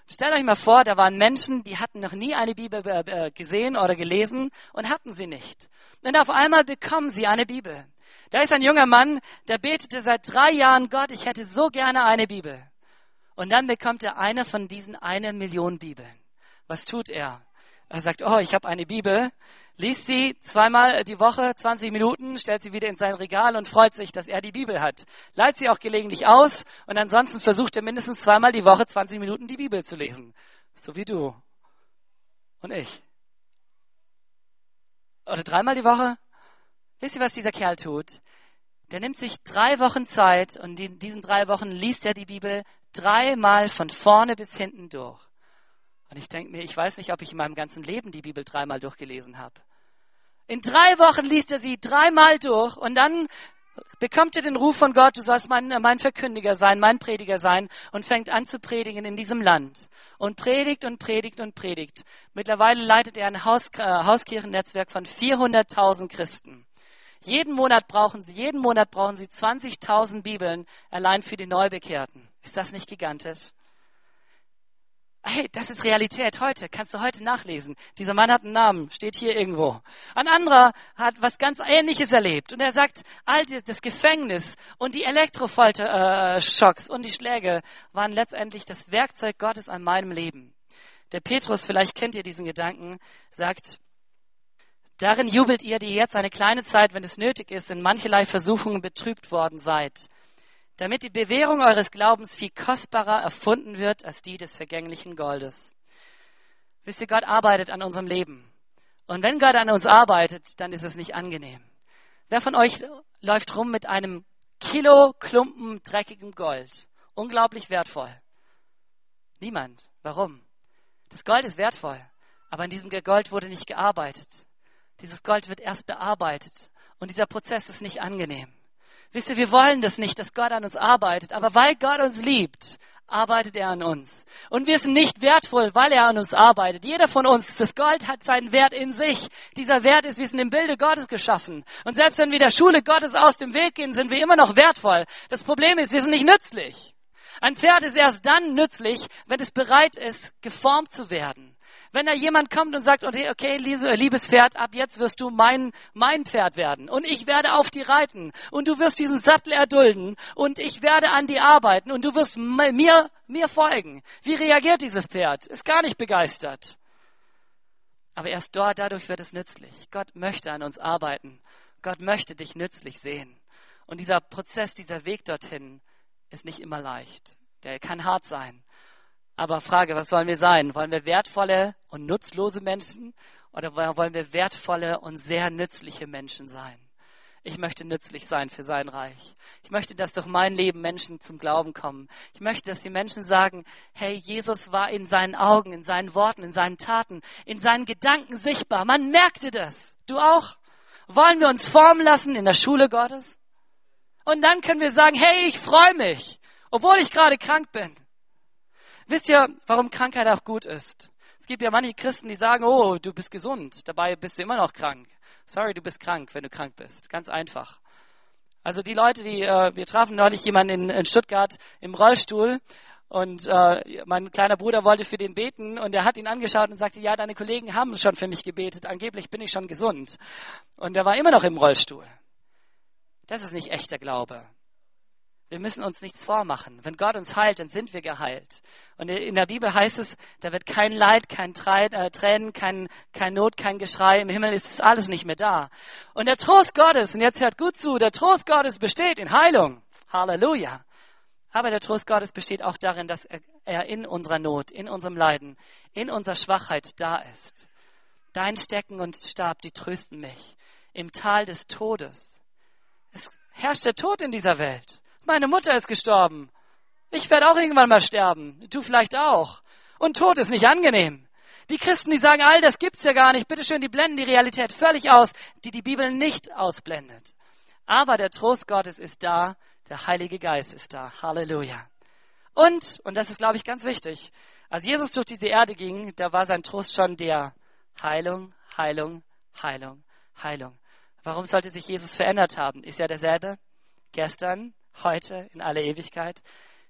Stellt euch mal vor, da waren Menschen, die hatten noch nie eine Bibel äh, gesehen oder gelesen und hatten sie nicht. Und auf einmal bekommen sie eine Bibel. Da ist ein junger Mann, der betete seit drei Jahren, Gott, ich hätte so gerne eine Bibel. Und dann bekommt er eine von diesen eine Million Bibeln. Was tut er? Er sagt, oh, ich habe eine Bibel, liest sie zweimal die Woche, 20 Minuten, stellt sie wieder in sein Regal und freut sich, dass er die Bibel hat. Leiht sie auch gelegentlich aus und ansonsten versucht er mindestens zweimal die Woche 20 Minuten die Bibel zu lesen. So wie du und ich. Oder dreimal die Woche? Wisst ihr, was dieser Kerl tut? Der nimmt sich drei Wochen Zeit und in diesen drei Wochen liest er die Bibel dreimal von vorne bis hinten durch. Und ich denke mir, ich weiß nicht, ob ich in meinem ganzen Leben die Bibel dreimal durchgelesen habe. In drei Wochen liest er sie dreimal durch und dann bekommt er den Ruf von Gott, du sollst mein, mein Verkündiger sein, mein Prediger sein und fängt an zu predigen in diesem Land. Und predigt und predigt und predigt. Mittlerweile leitet er ein Haus, äh, Hauskirchennetzwerk von 400.000 Christen. Jeden Monat brauchen sie, jeden Monat brauchen sie 20.000 Bibeln allein für die Neubekehrten. Ist das nicht gigantisch? Hey, das ist Realität heute. Kannst du heute nachlesen. Dieser Mann hat einen Namen, steht hier irgendwo. Ein anderer hat was ganz Ähnliches erlebt. Und er sagt, all das Gefängnis und die Elektrofolter-Schocks äh, und die Schläge waren letztendlich das Werkzeug Gottes an meinem Leben. Der Petrus, vielleicht kennt ihr diesen Gedanken, sagt, darin jubelt ihr, die jetzt eine kleine Zeit, wenn es nötig ist, in mancherlei Versuchungen betrübt worden seid damit die Bewährung eures Glaubens viel kostbarer erfunden wird als die des vergänglichen Goldes. Wisst ihr, Gott arbeitet an unserem Leben. Und wenn Gott an uns arbeitet, dann ist es nicht angenehm. Wer von euch läuft rum mit einem Kilo Klumpen dreckigem Gold? Unglaublich wertvoll. Niemand. Warum? Das Gold ist wertvoll, aber an diesem Gold wurde nicht gearbeitet. Dieses Gold wird erst bearbeitet und dieser Prozess ist nicht angenehm. Wisst ihr, wir wollen das nicht, dass Gott an uns arbeitet, aber weil Gott uns liebt, arbeitet er an uns. Und wir sind nicht wertvoll, weil er an uns arbeitet. Jeder von uns, das Gold hat seinen Wert in sich. Dieser Wert ist, wir sind im Bilde Gottes geschaffen. Und selbst wenn wir der Schule Gottes aus dem Weg gehen, sind wir immer noch wertvoll. Das Problem ist, wir sind nicht nützlich. Ein Pferd ist erst dann nützlich, wenn es bereit ist, geformt zu werden. Wenn da jemand kommt und sagt, okay, liebes Pferd, ab jetzt wirst du mein, mein Pferd werden und ich werde auf die reiten und du wirst diesen Sattel erdulden und ich werde an die arbeiten und du wirst mir, mir folgen. Wie reagiert dieses Pferd? Ist gar nicht begeistert. Aber erst dort, dadurch wird es nützlich. Gott möchte an uns arbeiten. Gott möchte dich nützlich sehen. Und dieser Prozess, dieser Weg dorthin ist nicht immer leicht. Der kann hart sein. Aber Frage, was sollen wir sein? Wollen wir wertvolle und nutzlose Menschen oder wollen wir wertvolle und sehr nützliche Menschen sein? Ich möchte nützlich sein für sein Reich. Ich möchte, dass durch mein Leben Menschen zum Glauben kommen. Ich möchte, dass die Menschen sagen, hey, Jesus war in seinen Augen, in seinen Worten, in seinen Taten, in seinen Gedanken sichtbar. Man merkte das. Du auch? Wollen wir uns formen lassen in der Schule Gottes? Und dann können wir sagen, hey, ich freue mich, obwohl ich gerade krank bin. Wisst ihr, warum Krankheit auch gut ist? Es gibt ja manche Christen, die sagen, oh, du bist gesund, dabei bist du immer noch krank. Sorry, du bist krank, wenn du krank bist. Ganz einfach. Also die Leute, die, äh, wir trafen neulich jemanden in, in Stuttgart im Rollstuhl und äh, mein kleiner Bruder wollte für den beten und er hat ihn angeschaut und sagte, ja, deine Kollegen haben schon für mich gebetet, angeblich bin ich schon gesund. Und er war immer noch im Rollstuhl. Das ist nicht echter Glaube. Wir müssen uns nichts vormachen. Wenn Gott uns heilt, dann sind wir geheilt. Und in der Bibel heißt es, da wird kein Leid, kein äh, Tränen, kein, kein Not, kein Geschrei. Im Himmel ist alles nicht mehr da. Und der Trost Gottes, und jetzt hört gut zu, der Trost Gottes besteht in Heilung. Halleluja. Aber der Trost Gottes besteht auch darin, dass er in unserer Not, in unserem Leiden, in unserer Schwachheit da ist. Dein Stecken und Stab, die trösten mich. Im Tal des Todes. Es herrscht der Tod in dieser Welt. Meine Mutter ist gestorben. Ich werde auch irgendwann mal sterben. Du vielleicht auch. Und Tod ist nicht angenehm. Die Christen, die sagen, all das gibt's ja gar nicht. Bitte schön, die blenden die Realität völlig aus, die die Bibel nicht ausblendet. Aber der Trost Gottes ist da. Der Heilige Geist ist da. Halleluja. Und, und das ist, glaube ich, ganz wichtig, als Jesus durch diese Erde ging, da war sein Trost schon der Heilung, Heilung, Heilung, Heilung. Warum sollte sich Jesus verändert haben? Ist ja derselbe gestern, heute, in aller Ewigkeit.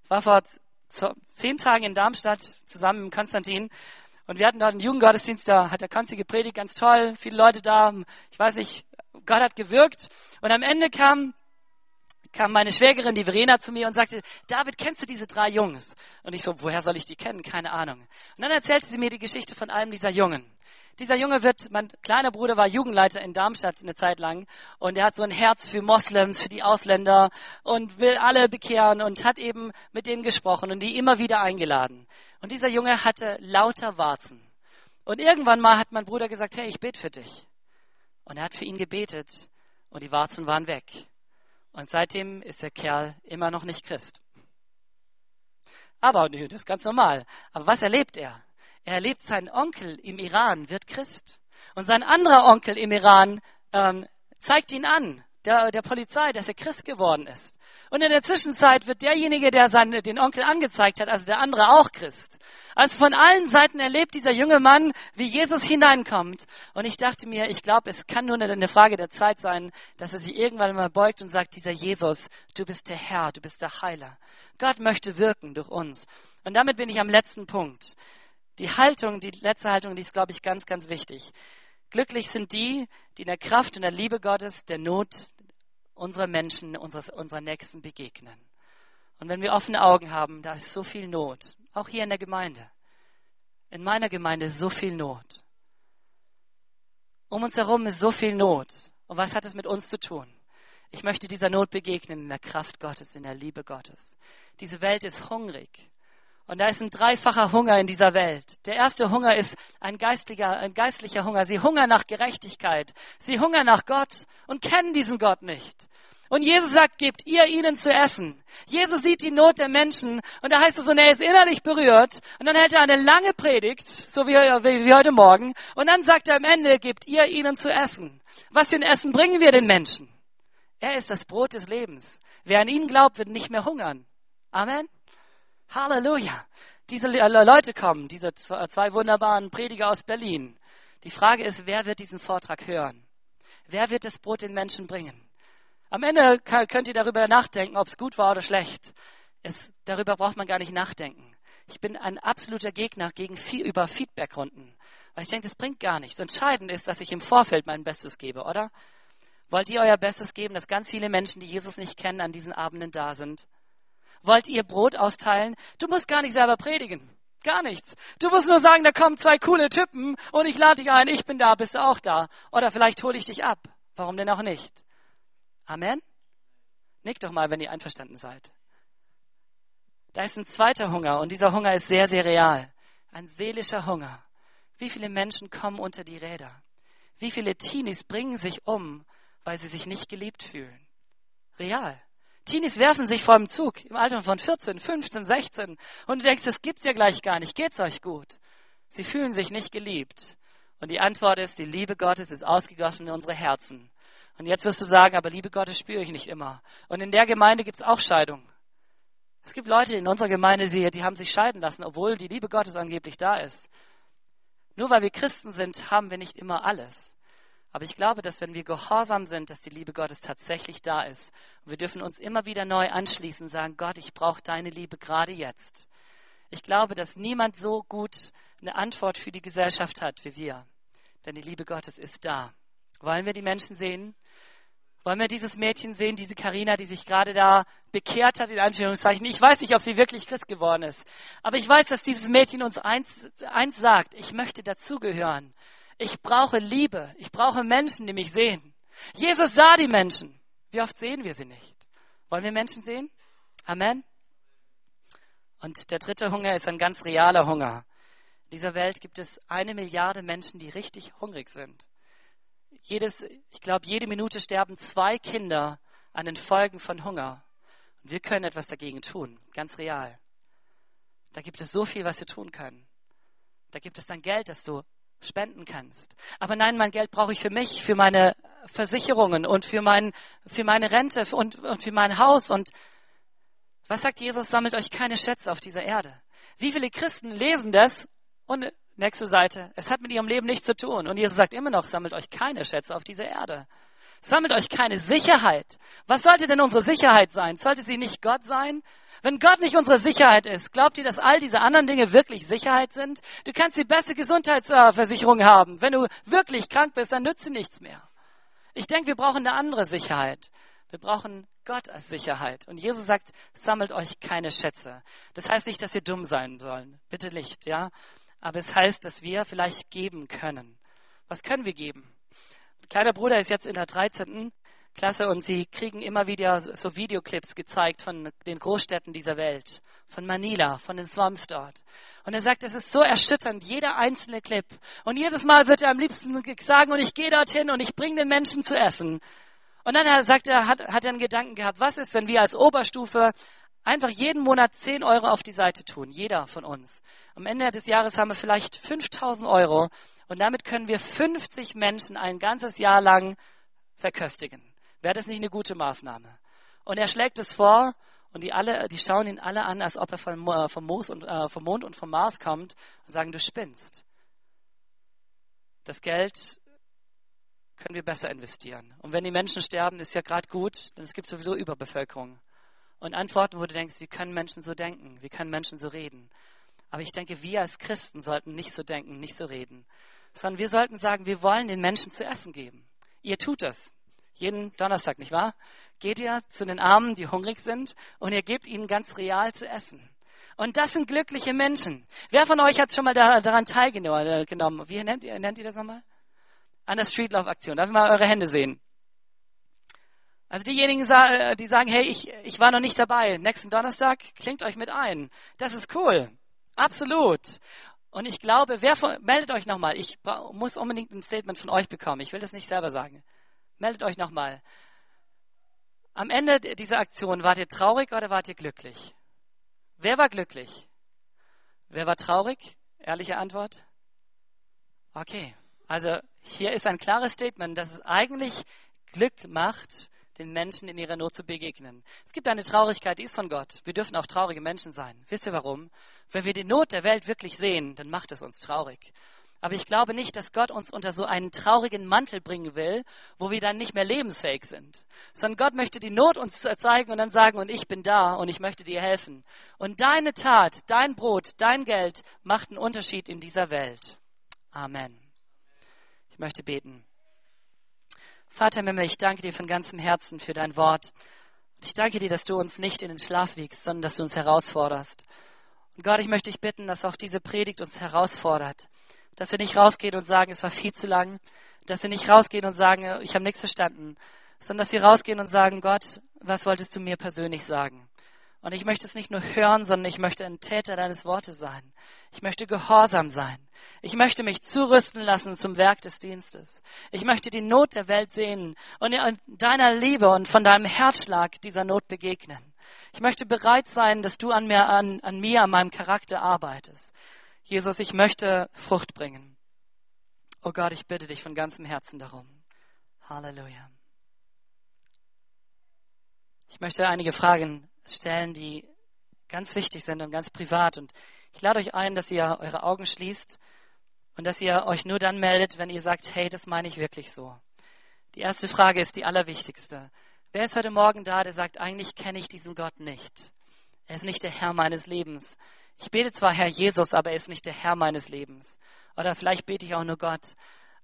Ich war vor zehn Tagen in Darmstadt zusammen mit Konstantin und wir hatten dort einen Jugendgottesdienst, da hat der Konzi gepredigt, ganz toll, viele Leute da, ich weiß nicht, Gott hat gewirkt und am Ende kam kam meine Schwägerin, die Verena, zu mir und sagte, David, kennst du diese drei Jungs? Und ich so, woher soll ich die kennen? Keine Ahnung. Und dann erzählte sie mir die Geschichte von einem dieser Jungen. Dieser Junge wird, mein kleiner Bruder war Jugendleiter in Darmstadt eine Zeit lang und er hat so ein Herz für Moslems, für die Ausländer und will alle bekehren und hat eben mit denen gesprochen und die immer wieder eingeladen. Und dieser Junge hatte lauter Warzen. Und irgendwann mal hat mein Bruder gesagt, hey, ich bete für dich. Und er hat für ihn gebetet und die Warzen waren weg. Und seitdem ist der Kerl immer noch nicht Christ. Aber das ist ganz normal. Aber was erlebt er? Er erlebt seinen Onkel im Iran, wird Christ. Und sein anderer Onkel im Iran ähm, zeigt ihn an, der, der Polizei, dass er Christ geworden ist. Und in der Zwischenzeit wird derjenige, der seinen, den Onkel angezeigt hat, also der andere auch Christ. Also von allen Seiten erlebt dieser junge Mann, wie Jesus hineinkommt. Und ich dachte mir, ich glaube, es kann nur eine Frage der Zeit sein, dass er sich irgendwann mal beugt und sagt, dieser Jesus, du bist der Herr, du bist der Heiler. Gott möchte wirken durch uns. Und damit bin ich am letzten Punkt. Die Haltung, die letzte Haltung, die ist, glaube ich, ganz, ganz wichtig. Glücklich sind die, die in der Kraft und der Liebe Gottes der Not unserer Menschen, unseres, unserer Nächsten begegnen. Und wenn wir offene Augen haben, da ist so viel Not. Auch hier in der Gemeinde. In meiner Gemeinde ist so viel Not. Um uns herum ist so viel Not. Und was hat es mit uns zu tun? Ich möchte dieser Not begegnen in der Kraft Gottes, in der Liebe Gottes. Diese Welt ist hungrig. Und da ist ein dreifacher Hunger in dieser Welt. Der erste Hunger ist ein geistlicher, ein geistlicher Hunger. Sie hungern nach Gerechtigkeit. Sie hungern nach Gott und kennen diesen Gott nicht. Und Jesus sagt, gebt ihr ihnen zu essen. Jesus sieht die Not der Menschen und da heißt es, und er ist innerlich berührt und dann hält er eine lange Predigt, so wie, wie, wie heute Morgen, und dann sagt er am Ende, gebt ihr ihnen zu essen. Was für ein Essen bringen wir den Menschen? Er ist das Brot des Lebens. Wer an ihn glaubt, wird nicht mehr hungern. Amen. Halleluja. Diese Leute kommen, diese zwei wunderbaren Prediger aus Berlin. Die Frage ist, wer wird diesen Vortrag hören? Wer wird das Brot den Menschen bringen? Am Ende könnt ihr darüber nachdenken, ob es gut war oder schlecht. Es, darüber braucht man gar nicht nachdenken. Ich bin ein absoluter Gegner gegen viel, über Feedbackrunden. Weil ich denke, das bringt gar nichts. Entscheidend ist, dass ich im Vorfeld mein Bestes gebe, oder? Wollt ihr euer Bestes geben, dass ganz viele Menschen, die Jesus nicht kennen, an diesen Abenden da sind? Wollt ihr Brot austeilen? Du musst gar nicht selber predigen. Gar nichts. Du musst nur sagen, da kommen zwei coole Typen und ich lade dich ein, ich bin da, bist du auch da. Oder vielleicht hole ich dich ab. Warum denn auch nicht? Amen? Nickt doch mal, wenn ihr einverstanden seid. Da ist ein zweiter Hunger und dieser Hunger ist sehr, sehr real. Ein seelischer Hunger. Wie viele Menschen kommen unter die Räder? Wie viele Teenies bringen sich um, weil sie sich nicht geliebt fühlen? Real. Teenies werfen sich vor dem Zug im Alter von 14, 15, 16 und du denkst, das gibt's ja gleich gar nicht. Geht's euch gut? Sie fühlen sich nicht geliebt. Und die Antwort ist, die Liebe Gottes ist ausgegossen in unsere Herzen. Und jetzt wirst du sagen, aber Liebe Gottes spüre ich nicht immer. Und in der Gemeinde gibt's auch Scheidung. Es gibt Leute in unserer Gemeinde, die, die haben sich scheiden lassen, obwohl die Liebe Gottes angeblich da ist. Nur weil wir Christen sind, haben wir nicht immer alles. Aber ich glaube, dass wenn wir gehorsam sind, dass die Liebe Gottes tatsächlich da ist. Und wir dürfen uns immer wieder neu anschließen und sagen, Gott, ich brauche deine Liebe gerade jetzt. Ich glaube, dass niemand so gut eine Antwort für die Gesellschaft hat wie wir. Denn die Liebe Gottes ist da. Wollen wir die Menschen sehen? Wollen wir dieses Mädchen sehen, diese Karina, die sich gerade da bekehrt hat, in Anführungszeichen? Ich weiß nicht, ob sie wirklich Christ geworden ist. Aber ich weiß, dass dieses Mädchen uns eins, eins sagt. Ich möchte dazugehören. Ich brauche Liebe. Ich brauche Menschen, die mich sehen. Jesus sah die Menschen. Wie oft sehen wir sie nicht? Wollen wir Menschen sehen? Amen. Und der dritte Hunger ist ein ganz realer Hunger. In dieser Welt gibt es eine Milliarde Menschen, die richtig hungrig sind. Jedes, ich glaube, jede Minute sterben zwei Kinder an den Folgen von Hunger. Und wir können etwas dagegen tun, ganz real. Da gibt es so viel, was wir tun können. Da gibt es dann Geld, das du spenden kannst. Aber nein, mein Geld brauche ich für mich, für meine Versicherungen und für, mein, für meine Rente und, und für mein Haus. Und was sagt Jesus? Sammelt euch keine Schätze auf dieser Erde. Wie viele Christen lesen das und nächste Seite, es hat mit ihrem Leben nichts zu tun. Und Jesus sagt immer noch, sammelt euch keine Schätze auf dieser Erde. Sammelt euch keine Sicherheit. Was sollte denn unsere Sicherheit sein? Sollte sie nicht Gott sein? Wenn Gott nicht unsere Sicherheit ist, glaubt ihr, dass all diese anderen Dinge wirklich Sicherheit sind? Du kannst die beste Gesundheitsversicherung haben. Wenn du wirklich krank bist, dann nützt sie nichts mehr. Ich denke, wir brauchen eine andere Sicherheit. Wir brauchen Gott als Sicherheit. Und Jesus sagt, sammelt euch keine Schätze. Das heißt nicht, dass wir dumm sein sollen. Bitte nicht, ja? Aber es heißt, dass wir vielleicht geben können. Was können wir geben? Ein kleiner Bruder ist jetzt in der 13 klasse und sie kriegen immer wieder so Videoclips gezeigt von den Großstädten dieser Welt, von Manila, von den Slums dort. Und er sagt, es ist so erschütternd, jeder einzelne Clip. Und jedes Mal wird er am liebsten sagen, und ich gehe dorthin und ich bringe den Menschen zu essen. Und dann sagt er, hat, hat er einen Gedanken gehabt, was ist, wenn wir als Oberstufe einfach jeden Monat 10 Euro auf die Seite tun, jeder von uns. Am Ende des Jahres haben wir vielleicht 5000 Euro und damit können wir 50 Menschen ein ganzes Jahr lang verköstigen. Wäre das nicht eine gute Maßnahme? Und er schlägt es vor und die alle, die schauen ihn alle an, als ob er vom, äh, vom, und, äh, vom Mond und vom Mars kommt und sagen, du spinnst. Das Geld können wir besser investieren. Und wenn die Menschen sterben, ist ja gerade gut, denn es gibt sowieso Überbevölkerung. Und Antworten, wo du denkst, wie können Menschen so denken? Wie können Menschen so reden? Aber ich denke, wir als Christen sollten nicht so denken, nicht so reden, sondern wir sollten sagen, wir wollen den Menschen zu essen geben. Ihr tut das. Jeden Donnerstag, nicht wahr? Geht ihr zu den Armen, die hungrig sind, und ihr gebt ihnen ganz real zu essen. Und das sind glückliche Menschen. Wer von euch hat schon mal daran teilgenommen? Wie nennt ihr, nennt ihr das nochmal? An der Street Love Aktion. Darf ich mal eure Hände sehen? Also diejenigen, die sagen, hey, ich, ich war noch nicht dabei. Nächsten Donnerstag klingt euch mit ein. Das ist cool. Absolut. Und ich glaube, wer von, meldet euch nochmal. Ich muss unbedingt ein Statement von euch bekommen. Ich will das nicht selber sagen. Meldet euch nochmal. Am Ende dieser Aktion wart ihr traurig oder wart ihr glücklich? Wer war glücklich? Wer war traurig? Ehrliche Antwort? Okay. Also hier ist ein klares Statement, dass es eigentlich Glück macht, den Menschen in ihrer Not zu begegnen. Es gibt eine Traurigkeit, die ist von Gott. Wir dürfen auch traurige Menschen sein. Wisst ihr warum? Wenn wir die Not der Welt wirklich sehen, dann macht es uns traurig. Aber ich glaube nicht, dass Gott uns unter so einen traurigen Mantel bringen will, wo wir dann nicht mehr lebensfähig sind. Sondern Gott möchte die Not uns zeigen und dann sagen, und ich bin da und ich möchte dir helfen. Und deine Tat, dein Brot, dein Geld macht einen Unterschied in dieser Welt. Amen. Ich möchte beten. Vater im Himmel, ich danke dir von ganzem Herzen für dein Wort. Ich danke dir, dass du uns nicht in den Schlaf wiegst, sondern dass du uns herausforderst. Und Gott, ich möchte dich bitten, dass auch diese Predigt uns herausfordert. Dass wir nicht rausgehen und sagen, es war viel zu lang. Dass wir nicht rausgehen und sagen, ich habe nichts verstanden. Sondern dass wir rausgehen und sagen, Gott, was wolltest du mir persönlich sagen? Und ich möchte es nicht nur hören, sondern ich möchte ein Täter deines Wortes sein. Ich möchte gehorsam sein. Ich möchte mich zurüsten lassen zum Werk des Dienstes. Ich möchte die Not der Welt sehen und deiner Liebe und von deinem Herzschlag dieser Not begegnen. Ich möchte bereit sein, dass du an mir, an, an mir, an meinem Charakter arbeitest. Jesus, ich möchte Frucht bringen. Oh Gott, ich bitte dich von ganzem Herzen darum. Halleluja. Ich möchte einige Fragen stellen, die ganz wichtig sind und ganz privat. Und ich lade euch ein, dass ihr eure Augen schließt und dass ihr euch nur dann meldet, wenn ihr sagt, hey, das meine ich wirklich so. Die erste Frage ist die allerwichtigste. Wer ist heute Morgen da, der sagt, eigentlich kenne ich diesen Gott nicht? Er ist nicht der Herr meines Lebens. Ich bete zwar Herr Jesus, aber er ist nicht der Herr meines Lebens. Oder vielleicht bete ich auch nur Gott.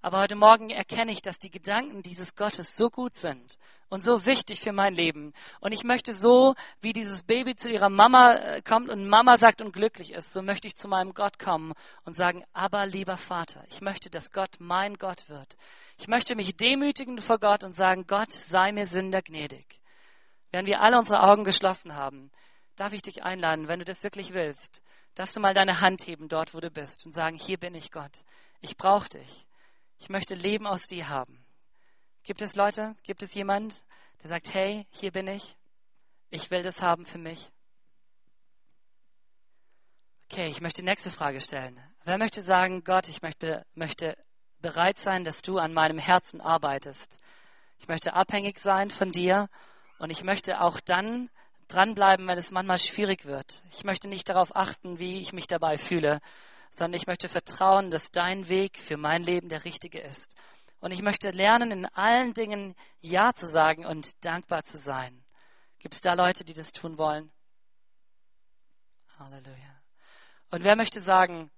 Aber heute Morgen erkenne ich, dass die Gedanken dieses Gottes so gut sind und so wichtig für mein Leben. Und ich möchte so, wie dieses Baby zu ihrer Mama äh, kommt und Mama sagt und glücklich ist, so möchte ich zu meinem Gott kommen und sagen, aber lieber Vater, ich möchte, dass Gott mein Gott wird. Ich möchte mich demütigen vor Gott und sagen, Gott sei mir Sünder gnädig. Während wir alle unsere Augen geschlossen haben, darf ich dich einladen, wenn du das wirklich willst, darfst du mal deine Hand heben dort, wo du bist und sagen, hier bin ich Gott. Ich brauche dich. Ich möchte Leben aus dir haben. Gibt es Leute, gibt es jemand, der sagt, hey, hier bin ich, ich will das haben für mich? Okay, ich möchte die nächste Frage stellen. Wer möchte sagen, Gott, ich möchte, möchte bereit sein, dass du an meinem Herzen arbeitest? Ich möchte abhängig sein von dir und ich möchte auch dann dranbleiben, wenn es manchmal schwierig wird. Ich möchte nicht darauf achten, wie ich mich dabei fühle, sondern ich möchte vertrauen, dass dein Weg für mein Leben der richtige ist. Und ich möchte lernen, in allen Dingen Ja zu sagen und dankbar zu sein. Gibt es da Leute, die das tun wollen? Halleluja. Und wer möchte sagen,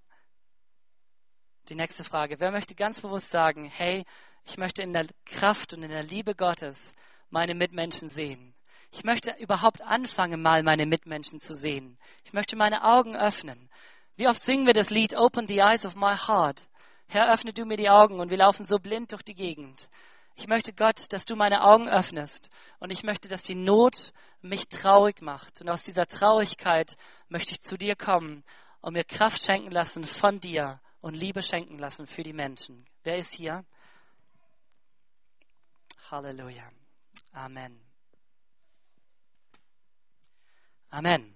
die nächste Frage, wer möchte ganz bewusst sagen, hey, ich möchte in der Kraft und in der Liebe Gottes meine Mitmenschen sehen. Ich möchte überhaupt anfangen, mal meine Mitmenschen zu sehen. Ich möchte meine Augen öffnen. Wie oft singen wir das Lied Open the Eyes of My Heart? Herr, öffne du mir die Augen und wir laufen so blind durch die Gegend. Ich möchte Gott, dass du meine Augen öffnest und ich möchte, dass die Not mich traurig macht. Und aus dieser Traurigkeit möchte ich zu dir kommen und mir Kraft schenken lassen von dir und Liebe schenken lassen für die Menschen. Wer ist hier? Halleluja. Amen. Amen.